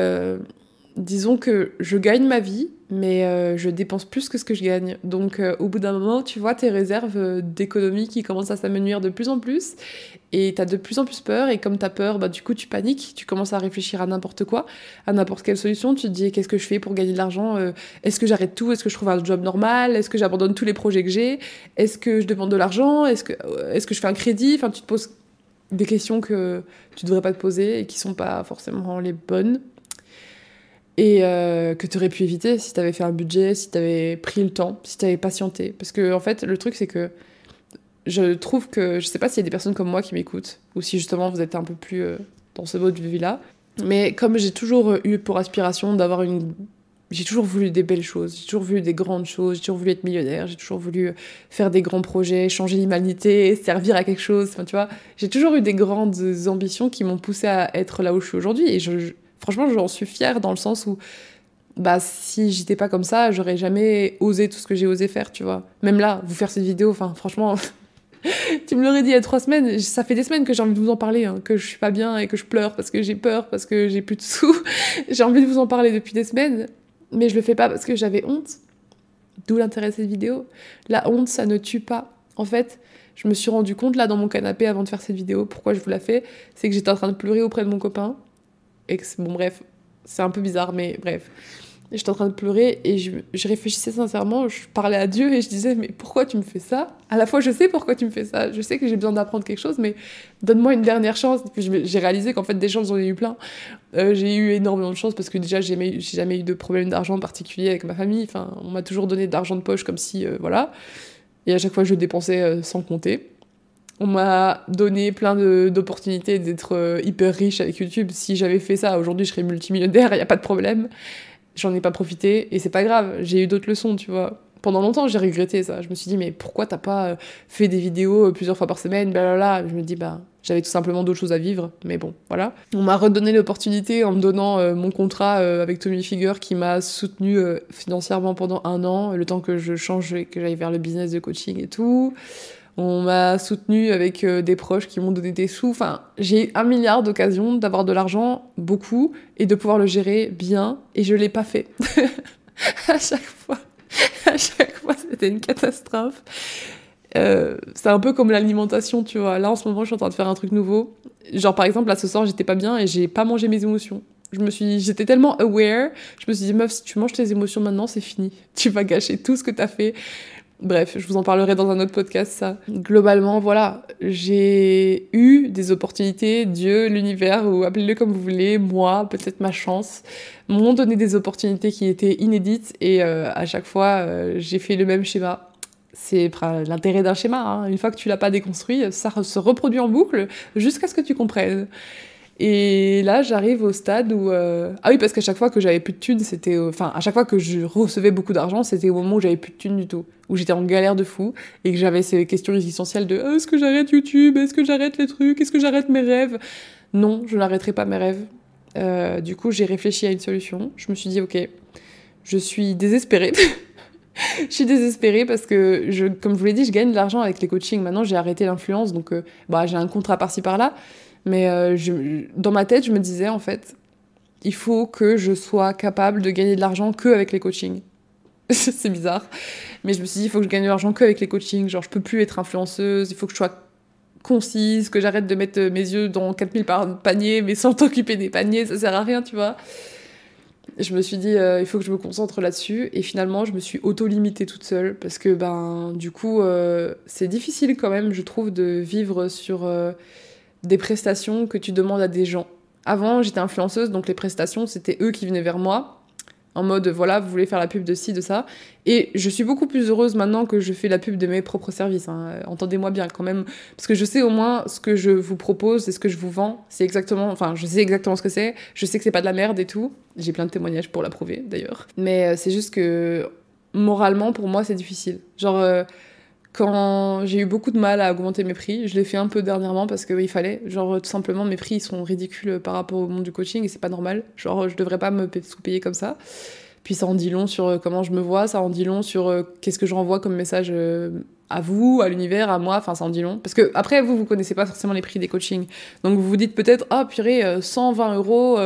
disons que je gagne ma vie, mais euh, je dépense plus que ce que je gagne. Donc euh, au bout d'un moment, tu vois tes réserves euh, d'économie qui commencent à s'amenuire de plus en plus, et t'as de plus en plus peur, et comme t'as peur, bah, du coup tu paniques, tu commences à réfléchir à n'importe quoi, à n'importe quelle solution, tu te dis qu'est-ce que je fais pour gagner de l'argent Est-ce que j'arrête tout? Est-ce que je trouve un job normal? Est-ce que j'abandonne tous les projets que j'ai? Est-ce que je demande de l'argent? Est-ce que, je fais un crédit? Enfin, tu te poses des questions que tu devrais pas te poser et qui sont pas forcément les bonnes et euh, que tu aurais pu éviter si tu avais fait un budget, si tu avais pris le temps, si tu avais patienté. Parce que, en fait, le truc, c'est que je trouve que, je sais pas s'il y a des personnes comme moi qui m'écoutent, ou si justement vous êtes un peu plus euh, dans ce mode de vie-là, mais comme j'ai toujours eu pour aspiration d'avoir une. J'ai toujours voulu des belles choses, j'ai toujours voulu des grandes choses, j'ai toujours voulu être millionnaire, j'ai toujours voulu faire des grands projets, changer l'humanité, servir à quelque chose. Enfin, tu vois, j'ai toujours eu des grandes ambitions qui m'ont poussé à être là où je suis aujourd'hui. Et je, franchement, j'en suis fière dans le sens où, bah, si j'étais pas comme ça, j'aurais jamais osé tout ce que j'ai osé faire, tu vois. Même là, vous faire cette vidéo, enfin, franchement, tu me l'aurais dit il y a trois semaines, ça fait des semaines que j'ai envie de vous en parler, hein, que je suis pas bien et que je pleure parce que j'ai peur, parce que j'ai plus de sous. j'ai envie de vous en parler depuis des semaines, mais je le fais pas parce que j'avais honte. D'où l'intérêt de cette vidéo. La honte, ça ne tue pas. En fait, je me suis rendu compte là dans mon canapé avant de faire cette vidéo, pourquoi je vous la fais, c'est que j'étais en train de pleurer auprès de mon copain Bon, bref, c'est un peu bizarre, mais bref. J'étais en train de pleurer et je, réfléchissais sincèrement, je parlais à Dieu et je disais mais pourquoi tu me fais ça? À la fois je sais pourquoi tu me fais ça, je sais que j'ai besoin d'apprendre quelque chose mais donne-moi une dernière chance. J'ai réalisé qu'en fait des chances j'en ai eu plein. Euh, j'ai eu énormément de chance parce que déjà j'ai jamais, eu de problème d'argent particulier avec ma famille. Enfin on m'a toujours donné d'argent de poche comme si euh, voilà. Et à chaque fois je dépensais euh, sans compter. On m'a donné plein d'opportunités d'être euh, hyper riche avec YouTube. Si j'avais fait ça, aujourd'hui, je serais multimillionnaire, il n'y a pas de problème. J'en ai pas profité et c'est pas grave, j'ai eu d'autres leçons, tu vois. Pendant longtemps, j'ai regretté ça. Je me suis dit, mais pourquoi t'as pas euh, fait des vidéos euh, plusieurs fois par semaine, blablabla. Je me dis, bah, j'avais tout simplement d'autres choses à vivre, mais bon, voilà. On m'a redonné l'opportunité en me donnant mon contrat avec Tommy Figure qui m'a soutenu financièrement pendant un an, le temps que je change et que j'aille vers le business de coaching et tout. On m'a soutenu avec euh, des proches qui m'ont donné des sous. Enfin, j'ai un milliard d'occasions d'avoir de l'argent, beaucoup, et de pouvoir le gérer bien, et je l'ai pas fait. à chaque fois, à chaque fois, c'était une catastrophe. Euh, c'est un peu comme l'alimentation, tu vois. Là, en ce moment, je suis en train de faire un truc nouveau. Genre, par exemple, là, ce soir, j'étais pas bien et j'ai pas mangé mes émotions. Je me suis, j'étais tellement aware, je me suis dit, meuf, si tu manges tes émotions maintenant, c'est fini. Tu vas gâcher tout ce que t'as fait. Bref, je vous en parlerai dans un autre podcast. Globalement, voilà, j'ai eu des opportunités, Dieu, l'univers, ou appelez-le comme vous voulez, moi, peut-être ma chance, m'ont donné des opportunités qui étaient inédites, et euh, à chaque fois, euh, j'ai fait le même schéma. C'est l'intérêt d'un schéma. Hein. Une fois que tu l'as pas déconstruit, ça se reproduit en boucle jusqu'à ce que tu comprennes. Et là, j'arrive au stade où. Euh, ah oui, parce qu'à chaque fois que j'avais plus de thunes, c'était. Enfin, à chaque fois que je recevais beaucoup d'argent, c'était au moment où j'avais plus de thunes du tout. Où j'étais en galère de fou et que j'avais ces questions existentielles de est-ce que j'arrête YouTube? Est-ce que j'arrête les trucs? Est-ce que j'arrête mes rêves? Non, je n'arrêterai pas mes rêves. Euh, du coup, j'ai réfléchi à une solution. Je me suis dit, ok, je suis désespérée. je suis désespérée parce que, je, comme je vous l'ai dit, je gagne de l'argent avec les coachings. Maintenant, j'ai arrêté l'influence, donc euh, bah, j'ai un contrat par-ci par-là. Mais euh, dans ma tête, je me disais, en fait, il faut que je sois capable de gagner de l'argent que avec les coachings. c'est bizarre. Mais je me suis dit, il faut que je gagne de l'argent que avec les coachings. Genre, je peux plus être influenceuse, il faut que je sois concise, que j'arrête de mettre mes yeux dans 4000 paniers, mais sans t'occuper des paniers, ça sert à rien, tu vois. Je me suis dit, euh, il faut que je me concentre là-dessus. Et finalement, je me suis auto-limitée toute seule. Parce que, ben, du coup, euh, c'est difficile quand même, je trouve, de vivre sur des prestations que tu demandes à des gens. Avant, j'étais influenceuse, donc les prestations, c'était eux qui venaient vers moi en mode voilà, vous voulez faire la pub de ci, de ça. Et je suis beaucoup plus heureuse maintenant que je fais la pub de mes propres services. Hein. Entendez-moi bien quand même, parce que je sais au moins ce que je vous propose et ce que je vous vends. C'est exactement, enfin, je sais exactement ce que c'est. Je sais que c'est pas de la merde et tout. J'ai plein de témoignages pour l'approuver d'ailleurs. Mais euh, c'est juste que moralement, pour moi, c'est difficile. Genre. Euh, quand j'ai eu beaucoup de mal à augmenter mes prix, je l'ai fait un peu dernièrement parce qu'il il fallait. Genre, tout simplement, mes prix ils sont ridicules par rapport au monde du coaching et c'est pas normal. Genre, je devrais pas me sous-payer comme ça. Puis ça en dit long sur euh, comment je me vois, ça en dit long sur euh, qu'est-ce que je renvoie comme message euh, à vous, à l'univers, à moi, enfin ça en dit long. Parce que après, vous, vous connaissez pas forcément les prix des coachings. Donc vous vous dites peut-être, ah oh, purée, 120 euros,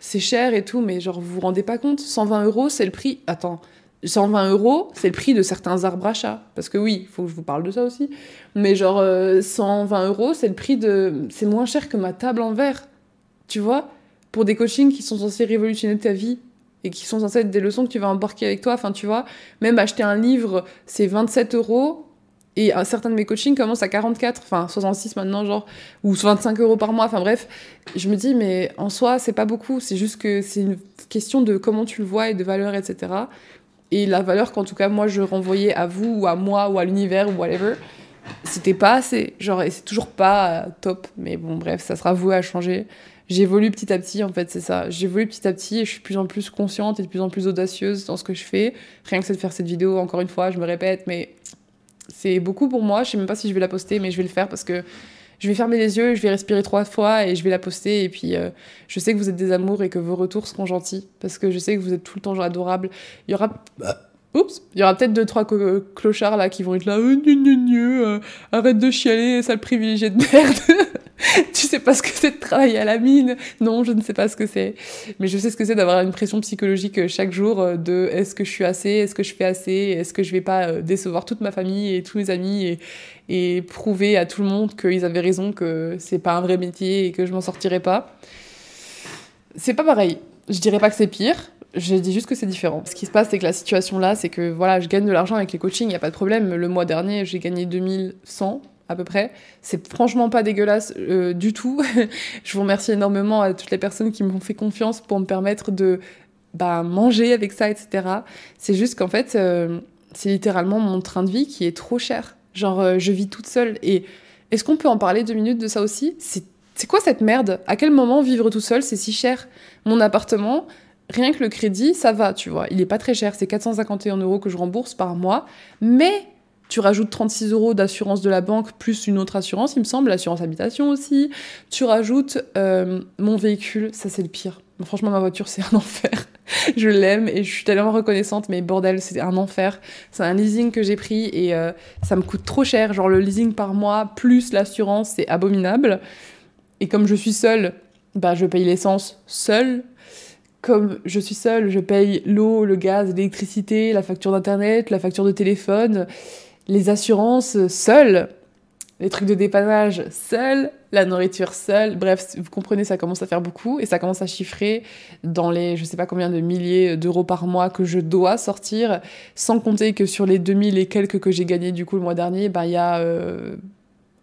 c'est cher et tout, mais genre vous vous rendez pas compte, 120 euros, c'est le prix. Attends, 120 euros, c'est le prix de certains arbres à. Parce que oui, il faut que je vous parle de ça aussi. Mais genre, 120 euh, euros, c'est le prix de. C'est moins cher que ma table en verre. Tu vois? Pour des coachings qui sont censés révolutionner ta vie et qui sont censés être des leçons que tu vas embarquer avec toi. Enfin, tu vois, même acheter un livre, c'est 27 euros. Et certains de mes coachings commencent à 44, enfin 66 maintenant, genre, ou 25 euros par mois, enfin bref. Je me dis, mais en soi, c'est pas beaucoup, c'est juste que c'est une question de comment tu le vois et de valeur, etc et la valeur qu'en tout cas moi je renvoyais à vous ou à moi ou à l'univers ou whatever c'était pas assez. Genre et c'est toujours pas euh, top. Mais bon bref ça sera voué à changer. J'évolue petit à petit en fait c'est ça. J'évolue petit à petit et je suis de plus en plus consciente et de plus en plus audacieuse dans ce que je fais. Rien que c'est de faire cette vidéo encore une fois je me répète mais c'est beaucoup pour moi. Je sais même pas si je vais la poster mais je vais le faire parce que je vais fermer les yeux, je vais respirer trois fois et je vais la poster. Et puis, euh, je sais que vous êtes des amours et que vos retours seront gentils parce que je sais que vous êtes tout le temps adorables. Il y aura. Bah, oups, il y aura peut-être deux trois clochards là qui vont être là, euh, euh, arrête de chialer, sale privilégié de merde. tu sais pas ce que c'est de travailler à la mine Non, je ne sais pas ce que c'est. Mais je sais ce que c'est d'avoir une pression psychologique chaque jour de est-ce que je suis assez, est-ce que je fais assez, est-ce que je vais pas décevoir toute ma famille et tous mes amis et, et prouver à tout le monde qu'ils avaient raison, que c'est pas un vrai métier et que je m'en sortirais pas. C'est pas pareil. Je dirais pas que c'est pire, je dis juste que c'est différent. Ce qui se passe, c'est que la situation là, c'est que voilà, je gagne de l'argent avec les coachings, il n'y a pas de problème. Le mois dernier, j'ai gagné 2100 à peu près. C'est franchement pas dégueulasse euh, du tout. je vous remercie énormément à toutes les personnes qui m'ont fait confiance pour me permettre de bah, manger avec ça, etc. C'est juste qu'en fait, euh, c'est littéralement mon train de vie qui est trop cher. Genre, euh, je vis toute seule. Et est-ce qu'on peut en parler deux minutes de ça aussi? C'est quoi cette merde? À quel moment vivre tout seul, c'est si cher? Mon appartement, rien que le crédit, ça va, tu vois. Il est pas très cher, c'est 451 euros que je rembourse par mois. Mais tu rajoutes 36 euros d'assurance de la banque plus une autre assurance, il me semble, l'assurance habitation aussi. Tu rajoutes euh, mon véhicule, ça c'est le pire. Franchement, ma voiture, c'est un enfer. je l'aime et je suis tellement reconnaissante, mais bordel, c'est un enfer. C'est un leasing que j'ai pris et euh, ça me coûte trop cher. Genre, le leasing par mois plus l'assurance, c'est abominable. Et comme je suis seule, bah, je paye l'essence seule. Comme je suis seule, je paye l'eau, le gaz, l'électricité, la facture d'internet, la facture de téléphone, les assurances seule les trucs de dépannage seuls, la nourriture seule. Bref, vous comprenez, ça commence à faire beaucoup et ça commence à chiffrer dans les je sais pas combien de milliers d'euros par mois que je dois sortir, sans compter que sur les 2000 et quelques que j'ai gagnés du coup le mois dernier, bah, il y a euh,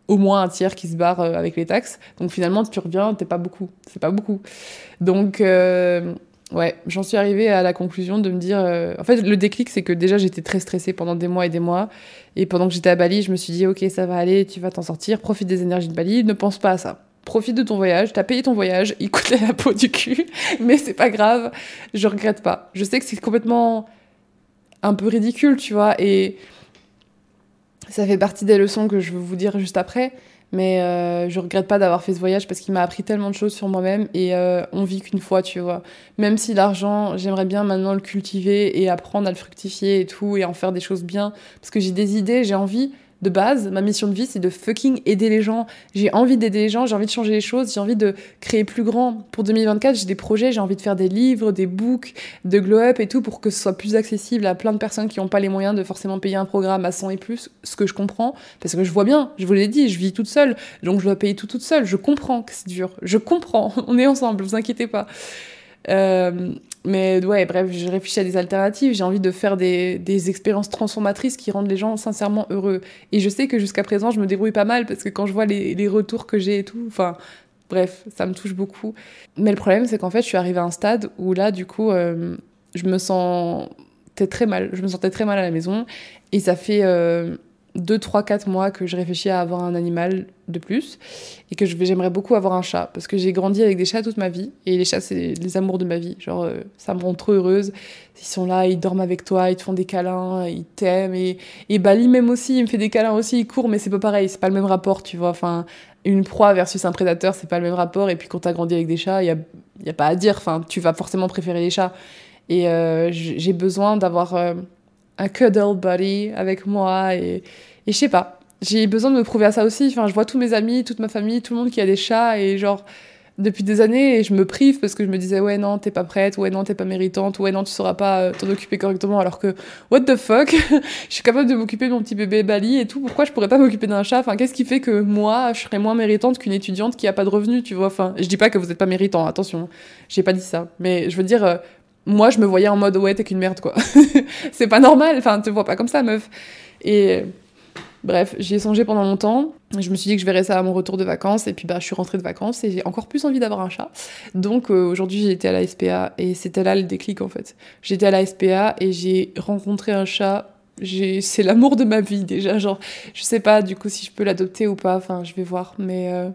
au moins un tiers qui se barre euh, avec les taxes. Donc finalement, tu reviens, t'es pas beaucoup. C'est pas beaucoup. Donc. Euh, ouais, j'en suis arrivée à la conclusion de me dire. En fait, le déclic, c'est que déjà, j'étais très stressée pendant des mois et des mois. Et pendant que j'étais à Bali, je me suis dit, ok, ça va aller, tu vas t'en sortir, profite des énergies de Bali, ne pense pas à ça. Profite de ton voyage, t'as payé ton voyage, il coûte la peau du cul, mais c'est pas grave, je regrette pas. Je sais que c'est complètement un peu ridicule, tu vois, et ça fait partie des leçons que je veux vous dire juste après, mais euh, je regrette pas d'avoir fait ce voyage parce qu'il m'a appris tellement de choses sur moi-même et euh, on vit qu'une fois, tu vois. Même si l'argent, j'aimerais bien maintenant le cultiver et apprendre à le fructifier et tout et en faire des choses bien parce que j'ai des idées, j'ai envie de base, ma mission de vie, c'est de fucking aider les gens. J'ai envie d'aider les gens, j'ai envie de changer les choses, j'ai envie de créer plus grand. Pour 2024, j'ai des projets, j'ai envie de faire des livres, des books, de glow up et tout pour que ce soit plus accessible à plein de personnes qui n'ont pas les moyens de forcément payer un programme à 100 et plus, ce que je comprends, parce que je vois bien, je vous l'ai dit, je vis toute seule, donc je dois payer tout toute seule. Je comprends que c'est dur, je comprends, on est ensemble, vous inquiétez pas. Euh, mais ouais, bref, je réfléchis à des alternatives. J'ai envie de faire des, des, expériences transformatrices qui rendent les gens sincèrement heureux. Et je sais que jusqu'à présent, je me débrouille pas mal parce que quand je vois les, les retours que j'ai et tout, enfin, bref, ça me touche beaucoup. Mais le problème, c'est qu'en fait, je suis arrivée à un stade où là, du coup, euh, je me sentais très mal. Je me sentais très mal à la maison. Et ça fait. Euh, 2, 3, 4 mois que je réfléchis à avoir un animal de plus et que j'aimerais beaucoup avoir un chat parce que j'ai grandi avec des chats toute ma vie et les chats c'est les amours de ma vie. Genre euh, ça me rend trop heureuse. Ils sont là ils dorment avec toi ils te font des câlins ils t'aiment et, et Bali même aussi il me fait des câlins aussi il court mais c'est pas pareil c'est pas le même rapport tu vois. Enfin une proie versus un prédateur c'est pas le même rapport et puis quand t'as grandi avec des chats il y a, y a pas à dire. Enfin tu vas forcément préférer les chats. Et euh, j'ai besoin d'avoir euh, un cuddle buddy avec moi et, et je sais pas. J'ai besoin de me prouver à ça aussi. Enfin, je vois tous mes amis, toute ma famille, tout le monde qui a des chats et genre depuis des années et je me prive parce que je me disais ouais non t'es pas prête ouais non t'es pas méritante ouais non tu sauras pas euh, t'en occuper correctement alors que what the fuck? Je suis capable de m'occuper de mon petit bébé Bali et tout. Pourquoi je pourrais pas m'occuper d'un chat? Enfin qu'est-ce qui fait que moi je serais moins méritante qu'une étudiante qui a pas de revenus tu vois? Enfin je dis pas que vous êtes pas méritant attention. J'ai pas dit ça. Mais je veux dire euh, moi, je me voyais en mode ouais, t'es qu'une merde, quoi. c'est pas normal, enfin, te vois pas comme ça, meuf. Et bref, j'y ai songé pendant longtemps. Je me suis dit que je verrais ça à mon retour de vacances, et puis bah, je suis rentrée de vacances et j'ai encore plus envie d'avoir un chat. Donc euh, aujourd'hui, j'ai été à la SPA et c'était là le déclic en fait. J'étais à la SPA et j'ai rencontré un chat. C'est l'amour de ma vie déjà. Genre, je sais pas du coup si je peux l'adopter ou pas, enfin, je vais voir, mais. Euh,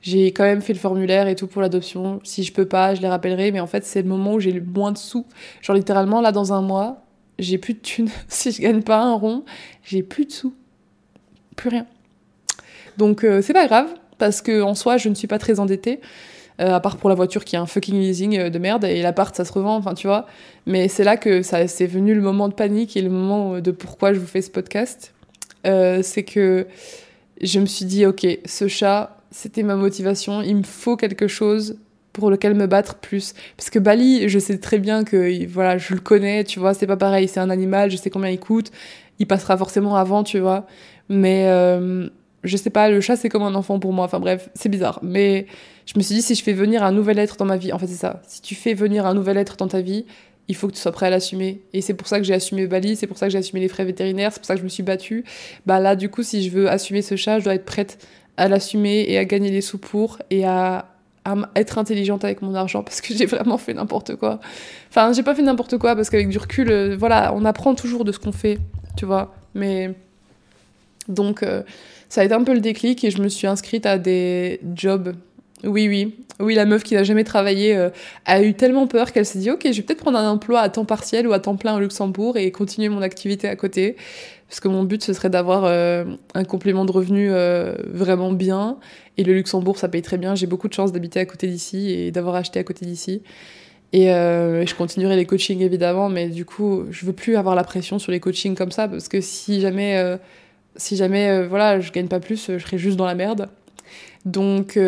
j'ai quand même fait le formulaire et tout pour l'adoption. Si je peux pas, je les rappellerai. Mais en fait, c'est le moment où j'ai le moins de sous. Genre littéralement, là, dans un mois, j'ai plus de thunes. si je gagne pas un rond, j'ai plus de sous. Plus rien. Donc euh, c'est pas grave, parce que en soi, je ne suis pas très endettée. Euh, à part pour la voiture qui a un fucking leasing euh, de merde et l'appart ça se revend, enfin tu vois. Mais c'est là que ça c'est venu le moment de panique et le moment de pourquoi je vous fais ce podcast. c'est que je me suis dit ok, ce chat, c'était ma motivation. Il me faut quelque chose pour lequel me battre plus. Parce que Bali, je sais très bien que voilà, je le connais, tu vois, c'est pas pareil, c'est un animal, je sais combien il coûte, il passera forcément avant, tu vois. Mais euh, je sais pas, le chat c'est comme un enfant pour moi, enfin bref, c'est bizarre. Mais je me suis dit, si je fais venir un nouvel être dans ma vie, en fait c'est ça, si tu fais venir un nouvel être dans ta vie, il faut que tu sois prêt à l'assumer. Et c'est pour ça que j'ai assumé Bali, c'est pour ça que j'ai assumé les frais vétérinaires, c'est pour ça que je me suis battue. Bah là, du coup, si je veux assumer ce chat, je dois être prête à l'assumer et à gagner des sous pour et à, être intelligente avec mon argent parce que j'ai vraiment fait n'importe quoi. Enfin, j'ai pas fait n'importe quoi parce qu'avec du recul, euh, voilà, on apprend toujours de ce qu'on fait, tu vois. Mais donc, euh, ça a été un peu le déclic et je me suis inscrite à des jobs. Oui, oui. Oui, la meuf qui n'a jamais travaillé euh, a eu tellement peur qu'elle s'est dit Ok, je vais peut-être prendre un emploi à temps partiel ou à temps plein au Luxembourg et continuer mon activité à côté parce que mon but ce serait d'avoir euh, un complément de revenu euh, vraiment bien. Et le Luxembourg, ça paye très bien. J'ai beaucoup de chance d'habiter à côté d'ici et d'avoir acheté à côté d'ici. Et euh, je continuerai les coachings évidemment, mais du coup, je veux plus avoir la pression sur les coachings comme ça parce que si jamais, si jamais, voilà, je gagne pas plus, je serai juste dans la merde. Donc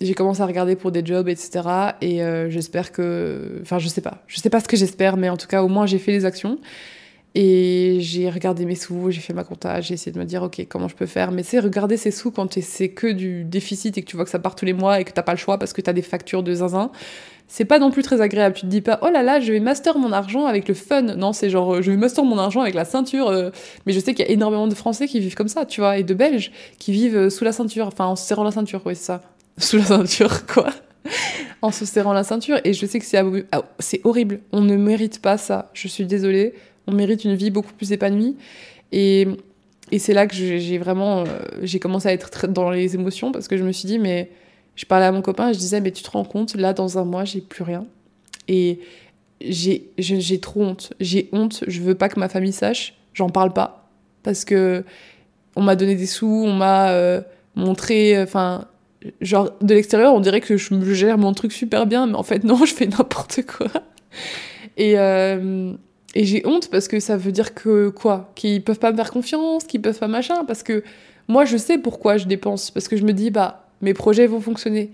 j'ai commencé à regarder pour des jobs, etc. Et j'espère que, enfin, je sais pas, je sais pas ce que j'espère, mais en tout cas, au moins j'ai fait les actions. Et j'ai regardé mes sous, j'ai fait ma compta, j'ai essayé de me dire, ok, comment je peux faire? Mais c'est regarder ses sous quand c'est que du déficit et que tu vois que ça part tous les mois et que t'as pas le choix parce que t'as des factures de zinzin, c'est pas non plus très agréable. Tu te dis pas, oh là là, je vais master mon argent avec le fun. Non, c'est genre, euh, je vais master mon argent avec la ceinture. Euh. Mais je sais qu'il y a énormément de Français qui vivent comme ça, tu vois, et de Belges qui vivent euh, sous la ceinture, enfin en se serrant la ceinture, oui, c'est ça. Sous la ceinture, quoi. en se serrant la ceinture. Et je sais que c'est ah, c'est horrible. On ne mérite pas ça. Je suis désolée on mérite une vie beaucoup plus épanouie. Et, et c'est là que j'ai vraiment, euh, j'ai commencé à être dans les émotions parce que je me suis dit, mais je parlais à mon copain et je disais, mais tu te rends compte, là, dans un mois, j'ai plus rien. Et j'ai trop honte. J'ai honte, je veux pas que ma famille sache, j'en parle pas. Parce que on m'a donné des sous, on m'a euh, montré, enfin, genre de l'extérieur, on dirait que je gère mon truc super bien, mais en fait, non, je fais n'importe quoi. Et, euh, et j'ai honte parce que ça veut dire que quoi? Qu'ils peuvent pas me faire confiance, qu'ils peuvent pas machin. Parce que moi, je sais pourquoi je dépense. Parce que je me dis, bah, mes projets vont fonctionner.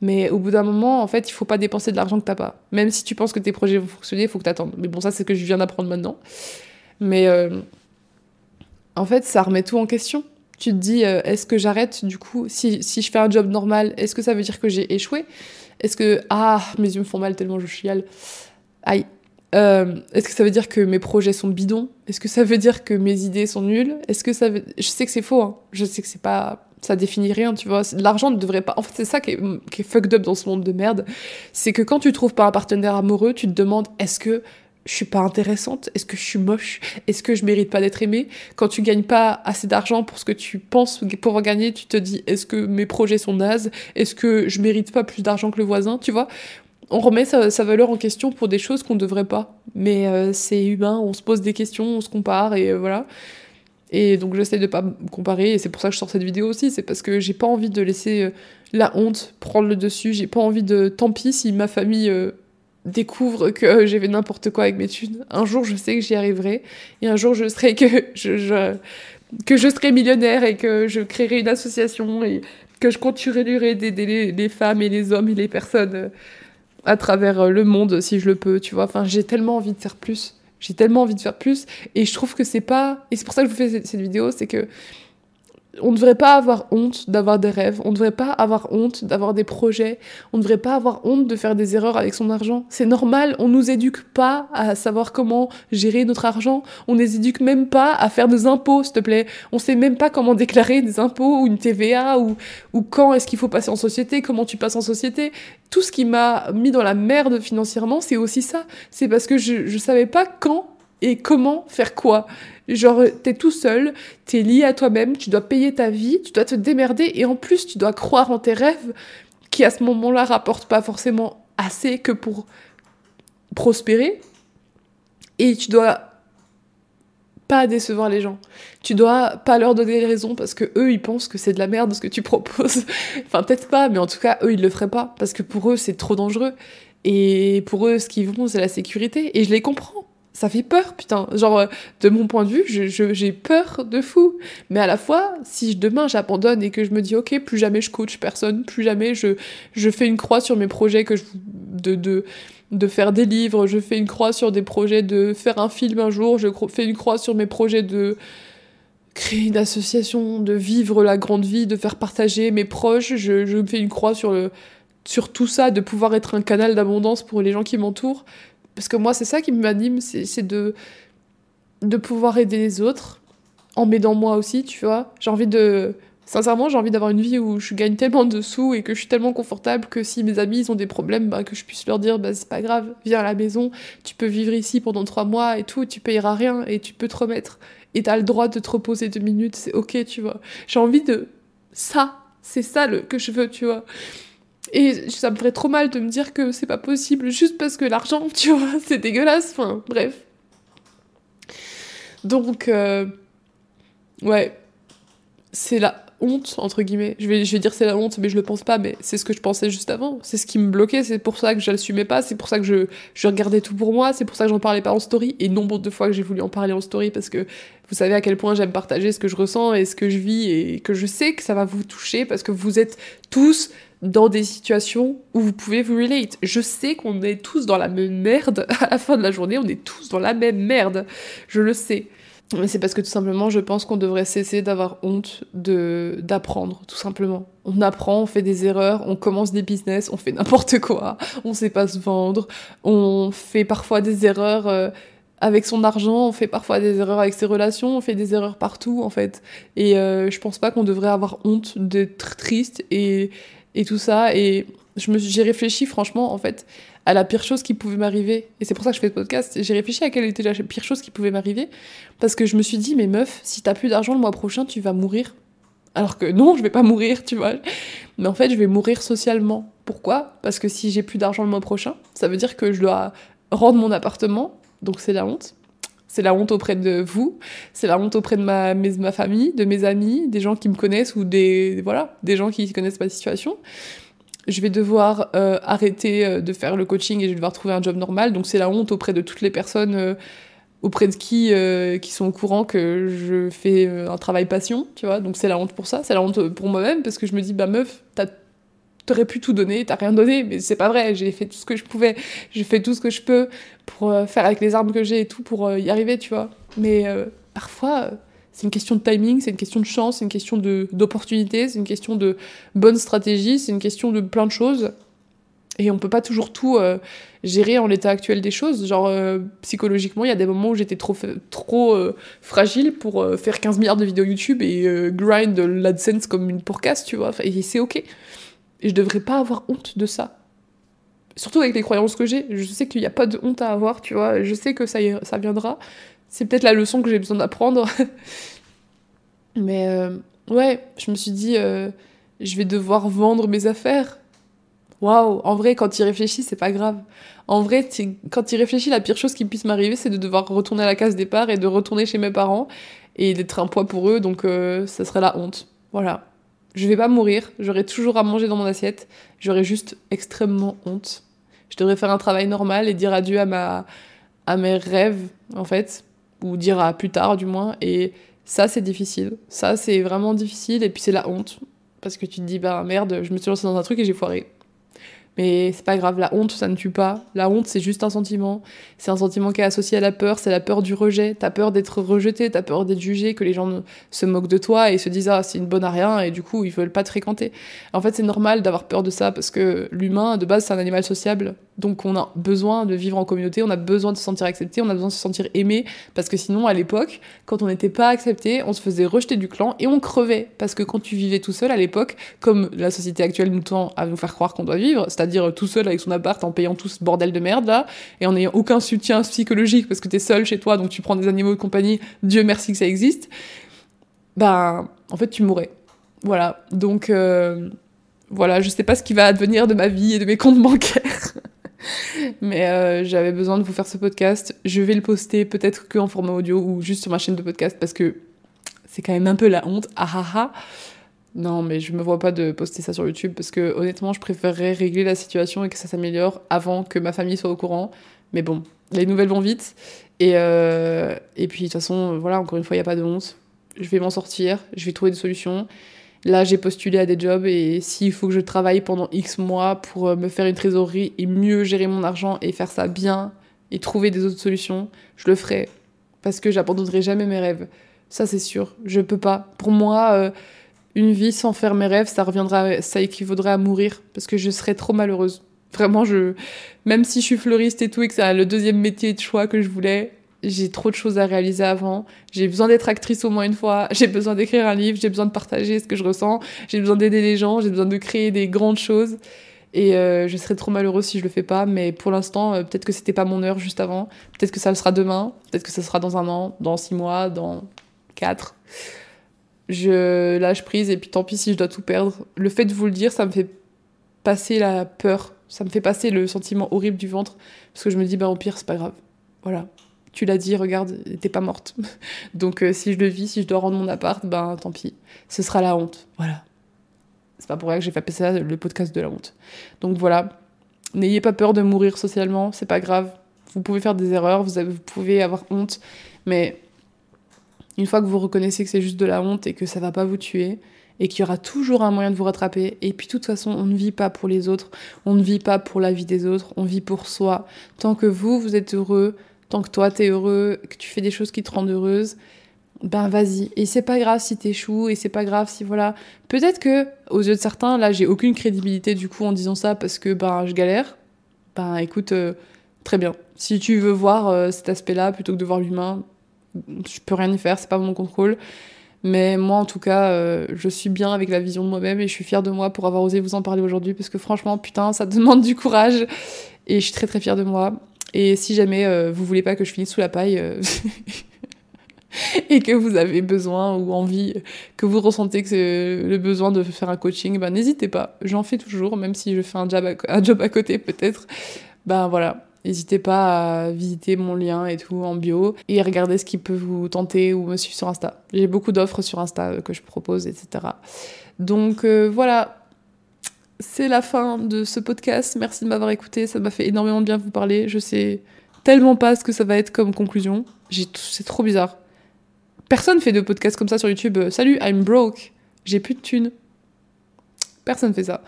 Mais au bout d'un moment, en fait, il faut pas dépenser de l'argent que t'as pas. Même si tu penses que tes projets vont fonctionner, il faut que t'attendes. Mais bon, ça, c'est ce que je viens d'apprendre maintenant. Mais euh, en fait, ça remet tout en question. Tu te dis, euh, est-ce que j'arrête du coup si, si je fais un job normal, est-ce que ça veut dire que j'ai échoué? Est-ce que. Ah, mes yeux me font mal tellement je chiale. Aïe. Euh, est-ce que ça veut dire que mes projets sont bidons? Est-ce que ça veut dire que mes idées sont nulles? Est-ce que ça veut... Je sais que c'est faux, hein. je sais que c'est pas... Ça définit rien, tu vois. L'argent ne devrait pas... En fait, c'est ça qui est, fucked up dans ce monde de merde. C'est que quand tu trouves pas un partenaire amoureux, tu te demandes est-ce que je suis pas intéressante? Est-ce que je suis moche? Est-ce que je mérite pas d'être aimée? Quand tu gagnes pas assez d'argent pour ce que tu penses pouvoir gagner, tu te dis est-ce que mes projets sont nazes? Est-ce que je mérite pas plus d'argent que le voisin? Tu vois? On remet sa, valeur en question pour des choses qu'on ne devrait pas. Mais euh, c'est humain, on se pose des questions, on se compare et euh, voilà. Et donc j'essaie de pas me comparer et c'est pour ça que je sors cette vidéo aussi, c'est parce que j'ai pas envie de laisser euh, la honte prendre le dessus, j'ai pas envie de tant pis si ma famille découvre que j'ai fait n'importe quoi avec mes thunes. Un jour je sais que j'y arriverai et un jour je serai que je, que je serai millionnaire et que je créerai une association et que je continuerai d'aider les femmes et les hommes et les personnes à travers euh, le monde si je le peux, tu vois. Enfin, j'ai tellement envie de faire plus. J'ai tellement envie de faire plus. Et je trouve que c'est pas. Et c'est pour ça que je vous fais cette vidéo, c'est que on ne devrait pas avoir honte d'avoir des rêves, on ne devrait pas avoir honte d'avoir des projets, on ne devrait pas avoir honte de faire des erreurs avec son argent. C'est normal, on nous éduque pas à savoir comment gérer notre argent, on nous éduque même pas à faire des impôts, s'il te plaît. On sait même pas comment déclarer des impôts ou une TVA ou, ou quand est-ce qu'il faut passer en société, comment tu passes en société. Tout ce qui m'a mis dans la merde financièrement, c'est aussi ça. C'est parce que je, je savais pas quand et comment faire quoi? Genre, t'es tout seul, t'es lié à toi-même, tu dois payer ta vie, tu dois te démerder et en plus, tu dois croire en tes rêves qui à ce moment-là rapportent pas forcément assez que pour prospérer. Et tu dois pas décevoir les gens. Tu dois pas leur donner des raisons parce que eux ils pensent que c'est de la merde ce que tu proposes. enfin peut-être pas, mais en tout cas eux ils le feraient pas parce que pour eux c'est trop dangereux. Et pour eux ce qu'ils vont c'est la sécurité et je les comprends ça fait peur, putain. Genre, euh, de mon point de vue, j'ai peur de fou. Mais à la fois, si demain j'abandonne et que je me dis, ok, plus jamais je coach personne, plus jamais je, fais une croix sur mes projets que de, faire des livres, je fais une croix sur des projets de faire un film un jour, je fais une croix sur mes projets de créer une association, de vivre la grande vie, de faire partager mes proches, je, je fais une croix sur le sur tout ça, de pouvoir être un canal d'abondance pour les gens qui m'entourent. Parce que moi, c'est ça qui m'anime, c'est de, de pouvoir aider les autres, en m'aidant moi aussi, tu vois. J'ai envie de... Sincèrement, j'ai envie d'avoir une vie où je gagne tellement de sous et que je suis tellement confortable que si mes amis ils ont des problèmes, bah, que je puisse leur dire bah, c'est pas grave, viens à la maison, tu peux vivre ici pendant trois mois et tout, tu payeras rien et tu peux te remettre. Et t'as le droit de te reposer deux minutes, c'est ok, tu vois. J'ai envie de ça, c'est ça le, que je veux, tu vois. Et ça me ferait trop mal de me dire que c'est pas possible juste parce que l'argent, tu vois, c'est dégueulasse. Enfin, bref. Donc, euh, ouais, c'est la honte, entre guillemets. Je vais, je vais dire c'est la honte, mais je le pense pas, mais c'est ce que je pensais juste avant. C'est ce qui me bloquait, c'est pour ça que je l'assumais pas, c'est pour ça que je, je regardais tout pour moi, c'est pour ça que j'en parlais pas en story. Et nombre de fois que j'ai voulu en parler en story parce que vous savez à quel point j'aime partager ce que je ressens et ce que je vis et que je sais que ça va vous toucher parce que vous êtes tous dans des situations où vous pouvez vous relate. Je sais qu'on est tous dans la même merde à la fin de la journée, on est tous dans la même merde. Je le sais. Mais c'est parce que tout simplement, je pense qu'on devrait cesser d'avoir honte de d'apprendre, tout simplement. On apprend, on fait des erreurs, on commence des business, on fait n'importe quoi, on sait pas se vendre, on fait parfois des erreurs euh, avec son argent, on fait parfois des erreurs avec ses relations, on fait des erreurs partout en fait. Et euh, je pense pas qu'on devrait avoir honte d'être triste et et tout ça. Et je me j'ai réfléchi franchement en fait à la pire chose qui pouvait m'arriver. Et c'est pour ça que je fais ce podcast. J'ai réfléchi à quelle était la pire chose qui pouvait m'arriver. Parce que je me suis dit, mais meuf, si t'as plus d'argent le mois prochain, tu vas mourir. Alors que non, je vais pas mourir, tu vois. Mais en fait, je vais mourir socialement. Pourquoi? Parce que si j'ai plus d'argent le mois prochain, ça veut dire que je dois rendre mon appartement. Donc c'est la honte. C'est la honte auprès de vous, c'est la honte auprès de ma, famille, de mes amis, des gens qui me connaissent ou des, voilà, des gens qui connaissent ma situation. Je vais devoir euh, arrêter euh, de faire le coaching et je vais devoir trouver un job normal. Donc c'est la honte auprès de toutes les personnes euh, auprès de qui qui sont au courant que je fais un travail passion, tu vois. Donc c'est la honte pour ça, c'est la honte pour moi-même parce que je me dis bah meuf, t'aurais pu tout donner, t'as rien donné, mais c'est pas vrai. J'ai fait tout ce que je pouvais, j'ai fait tout ce que je peux pour euh, faire avec les armes que j'ai et tout pour y arriver, tu vois. Mais parfois c'est une question de timing, c'est une question de chance, c'est une question d'opportunité, c'est une question de bonne stratégie, c'est une question de plein de choses. Et on peut pas toujours tout euh, gérer en l'état actuel des choses. Genre, euh, psychologiquement, il y a des moments où j'étais trop, trop euh, fragile pour faire 15 milliards de vidéos YouTube et grind l'AdSense comme une pourcasse, tu vois. Et c'est ok. Et je devrais pas avoir honte de ça. Surtout avec les croyances que j'ai. Je sais qu'il n'y a pas de honte à avoir, tu vois. Je sais que ça, ça viendra. C'est peut-être la leçon que j'ai besoin d'apprendre. Mais ouais, je me suis dit, je vais devoir vendre mes affaires waouh, en vrai, quand tu réfléchis, c'est pas grave. En vrai, quand tu réfléchis, la pire chose qui puisse m'arriver, c'est de devoir retourner à la case départ et de retourner chez mes parents et d'être un poids pour eux, donc euh, ça serait la honte. Voilà. Je vais pas mourir, j'aurai toujours à manger dans mon assiette, j'aurai juste extrêmement honte. Je devrais faire un travail normal et dire adieu à, ma, à mes rêves, en fait, ou dire à plus tard, du moins, et ça, c'est difficile. Ça, c'est vraiment difficile, et puis c'est la honte. Parce que tu te dis, bah merde, je me suis lancée dans un truc et j'ai foiré. Mais c'est pas grave, la honte, ça ne tue pas. La honte, c'est juste un sentiment. C'est un sentiment qui est associé à la peur, c'est la peur du rejet. T'as peur d'être rejeté, t'as peur d'être jugé, que les gens se moquent de toi et se disent ah c'est une bonne à rien et du coup ils veulent pas te fréquenter. En fait, c'est normal d'avoir peur de ça parce que l'humain de base c'est un animal sociable. Donc on a besoin de vivre en communauté, on a besoin de se sentir accepté, on a besoin de se sentir aimé parce que sinon à l'époque, quand on n'était pas accepté, on se faisait rejeter du clan et on crevait parce que quand tu vivais tout seul à l'époque, comme la société actuelle nous tend à nous faire croire qu'on doit vivre, c'est-à-dire tout seul avec son appart en payant tout ce bordel de merde là et en n'ayant aucun soutien psychologique parce que t'es seul chez toi donc tu prends des animaux de compagnie, Dieu merci que ça existe. Ben en fait tu mourrais. Voilà. Donc euh, voilà, je sais pas ce qui va advenir de ma vie et de mes comptes bancaires. Mais euh, j'avais besoin de vous faire ce podcast. Je vais le poster peut-être que en format audio ou juste sur ma chaîne de podcast parce que c'est quand même un peu la honte. Ah ah ah. Non, mais je me vois pas de poster ça sur YouTube parce que honnêtement, je préférerais régler la situation et que ça s'améliore avant que ma famille soit au courant. Mais bon, les nouvelles vont vite. Et, euh, et puis de toute façon, voilà, encore une fois, il n'y a pas de honte. Je vais m'en sortir, je vais trouver des solutions. Là, j'ai postulé à des jobs et s'il faut que je travaille pendant X mois pour euh, me faire une trésorerie et mieux gérer mon argent et faire ça bien et trouver des autres solutions, je le ferai. Parce que j'abandonnerai jamais mes rêves. Ça, c'est sûr. Je peux pas. Pour moi, euh, une vie sans faire mes rêves, ça reviendra, ça équivaudrait à mourir. Parce que je serais trop malheureuse. Vraiment, je, même si je suis fleuriste et tout et que c'est le deuxième métier de choix que je voulais, j'ai trop de choses à réaliser avant, j'ai besoin d'être actrice au moins une fois, j'ai besoin d'écrire un livre, j'ai besoin de partager ce que je ressens, j'ai besoin d'aider les gens, j'ai besoin de créer des grandes choses. Et euh, je serais trop malheureuse si je le fais pas, mais pour l'instant, euh, peut-être que c'était pas mon heure juste avant, peut-être que ça le sera demain, peut-être que ça sera dans un an, dans six mois, dans quatre. Je lâche prise. Et puis tant pis si je dois tout perdre. Le fait de vous le dire, ça me fait passer la peur, ça me fait passer le sentiment horrible du ventre, parce que je me dis, bah au pire, c'est pas grave. Voilà tu l'as dit, regarde, t'es pas morte. Donc euh, si je le vis, si je dois rendre mon appart, ben tant pis. Ce sera la honte. Voilà. C'est pas pour rien que j'ai fait ça le podcast de la honte. Donc voilà. N'ayez pas peur de mourir socialement, c'est pas grave. Vous pouvez faire des erreurs, vous, vous pouvez avoir honte, mais une fois que vous reconnaissez que c'est juste de la honte et que ça va pas vous tuer, et qu'il y aura toujours un moyen de vous rattraper. Et puis, de toute façon, on ne vit pas pour les autres, on ne vit pas pour la vie des autres, on vit pour soi. Tant que vous, vous êtes heureux, tant que toi t'es heureux, que tu fais des choses qui te rendent heureuse, ben vas-y. Et c'est pas grave si t'échoues, et c'est pas grave si voilà. Peut-être que, aux yeux de certains, là j'ai aucune crédibilité du coup en disant ça parce que ben je galère. Ben écoute, euh, très bien. Si tu veux voir euh, cet aspect-là plutôt que de voir l'humain, je peux rien y faire, c'est pas mon contrôle. Mais moi, en tout cas, euh, je suis bien avec la vision de moi-même et je suis fière de moi pour avoir osé vous en parler aujourd'hui parce que franchement, putain, ça demande du courage et je suis très très fière de moi. Et si jamais euh, vous voulez pas que je finisse sous la paille euh, et que vous avez besoin ou envie, que vous ressentez que le besoin de faire un coaching, ben n'hésitez pas. J'en fais toujours, même si je fais un job à, un job à côté peut-être. Ben voilà, N'hésitez pas à visiter mon lien et tout en bio et regarder ce qui peut vous tenter ou me suivre sur Insta. J'ai beaucoup d'offres sur Insta que je propose, etc. Donc euh, voilà, c'est la fin de ce podcast. Merci de m'avoir écouté. Ça m'a fait énormément de bien vous parler. Je sais tellement pas ce que ça va être comme conclusion. C'est trop bizarre. Personne fait de podcast comme ça sur YouTube. Euh, Salut, I'm broke. J'ai plus de thunes. Personne fait ça.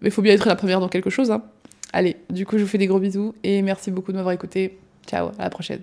Mais il faut bien être la première dans quelque chose. Hein. Allez, du coup, je vous fais des gros bisous et merci beaucoup de m'avoir écouté. Ciao, à la prochaine.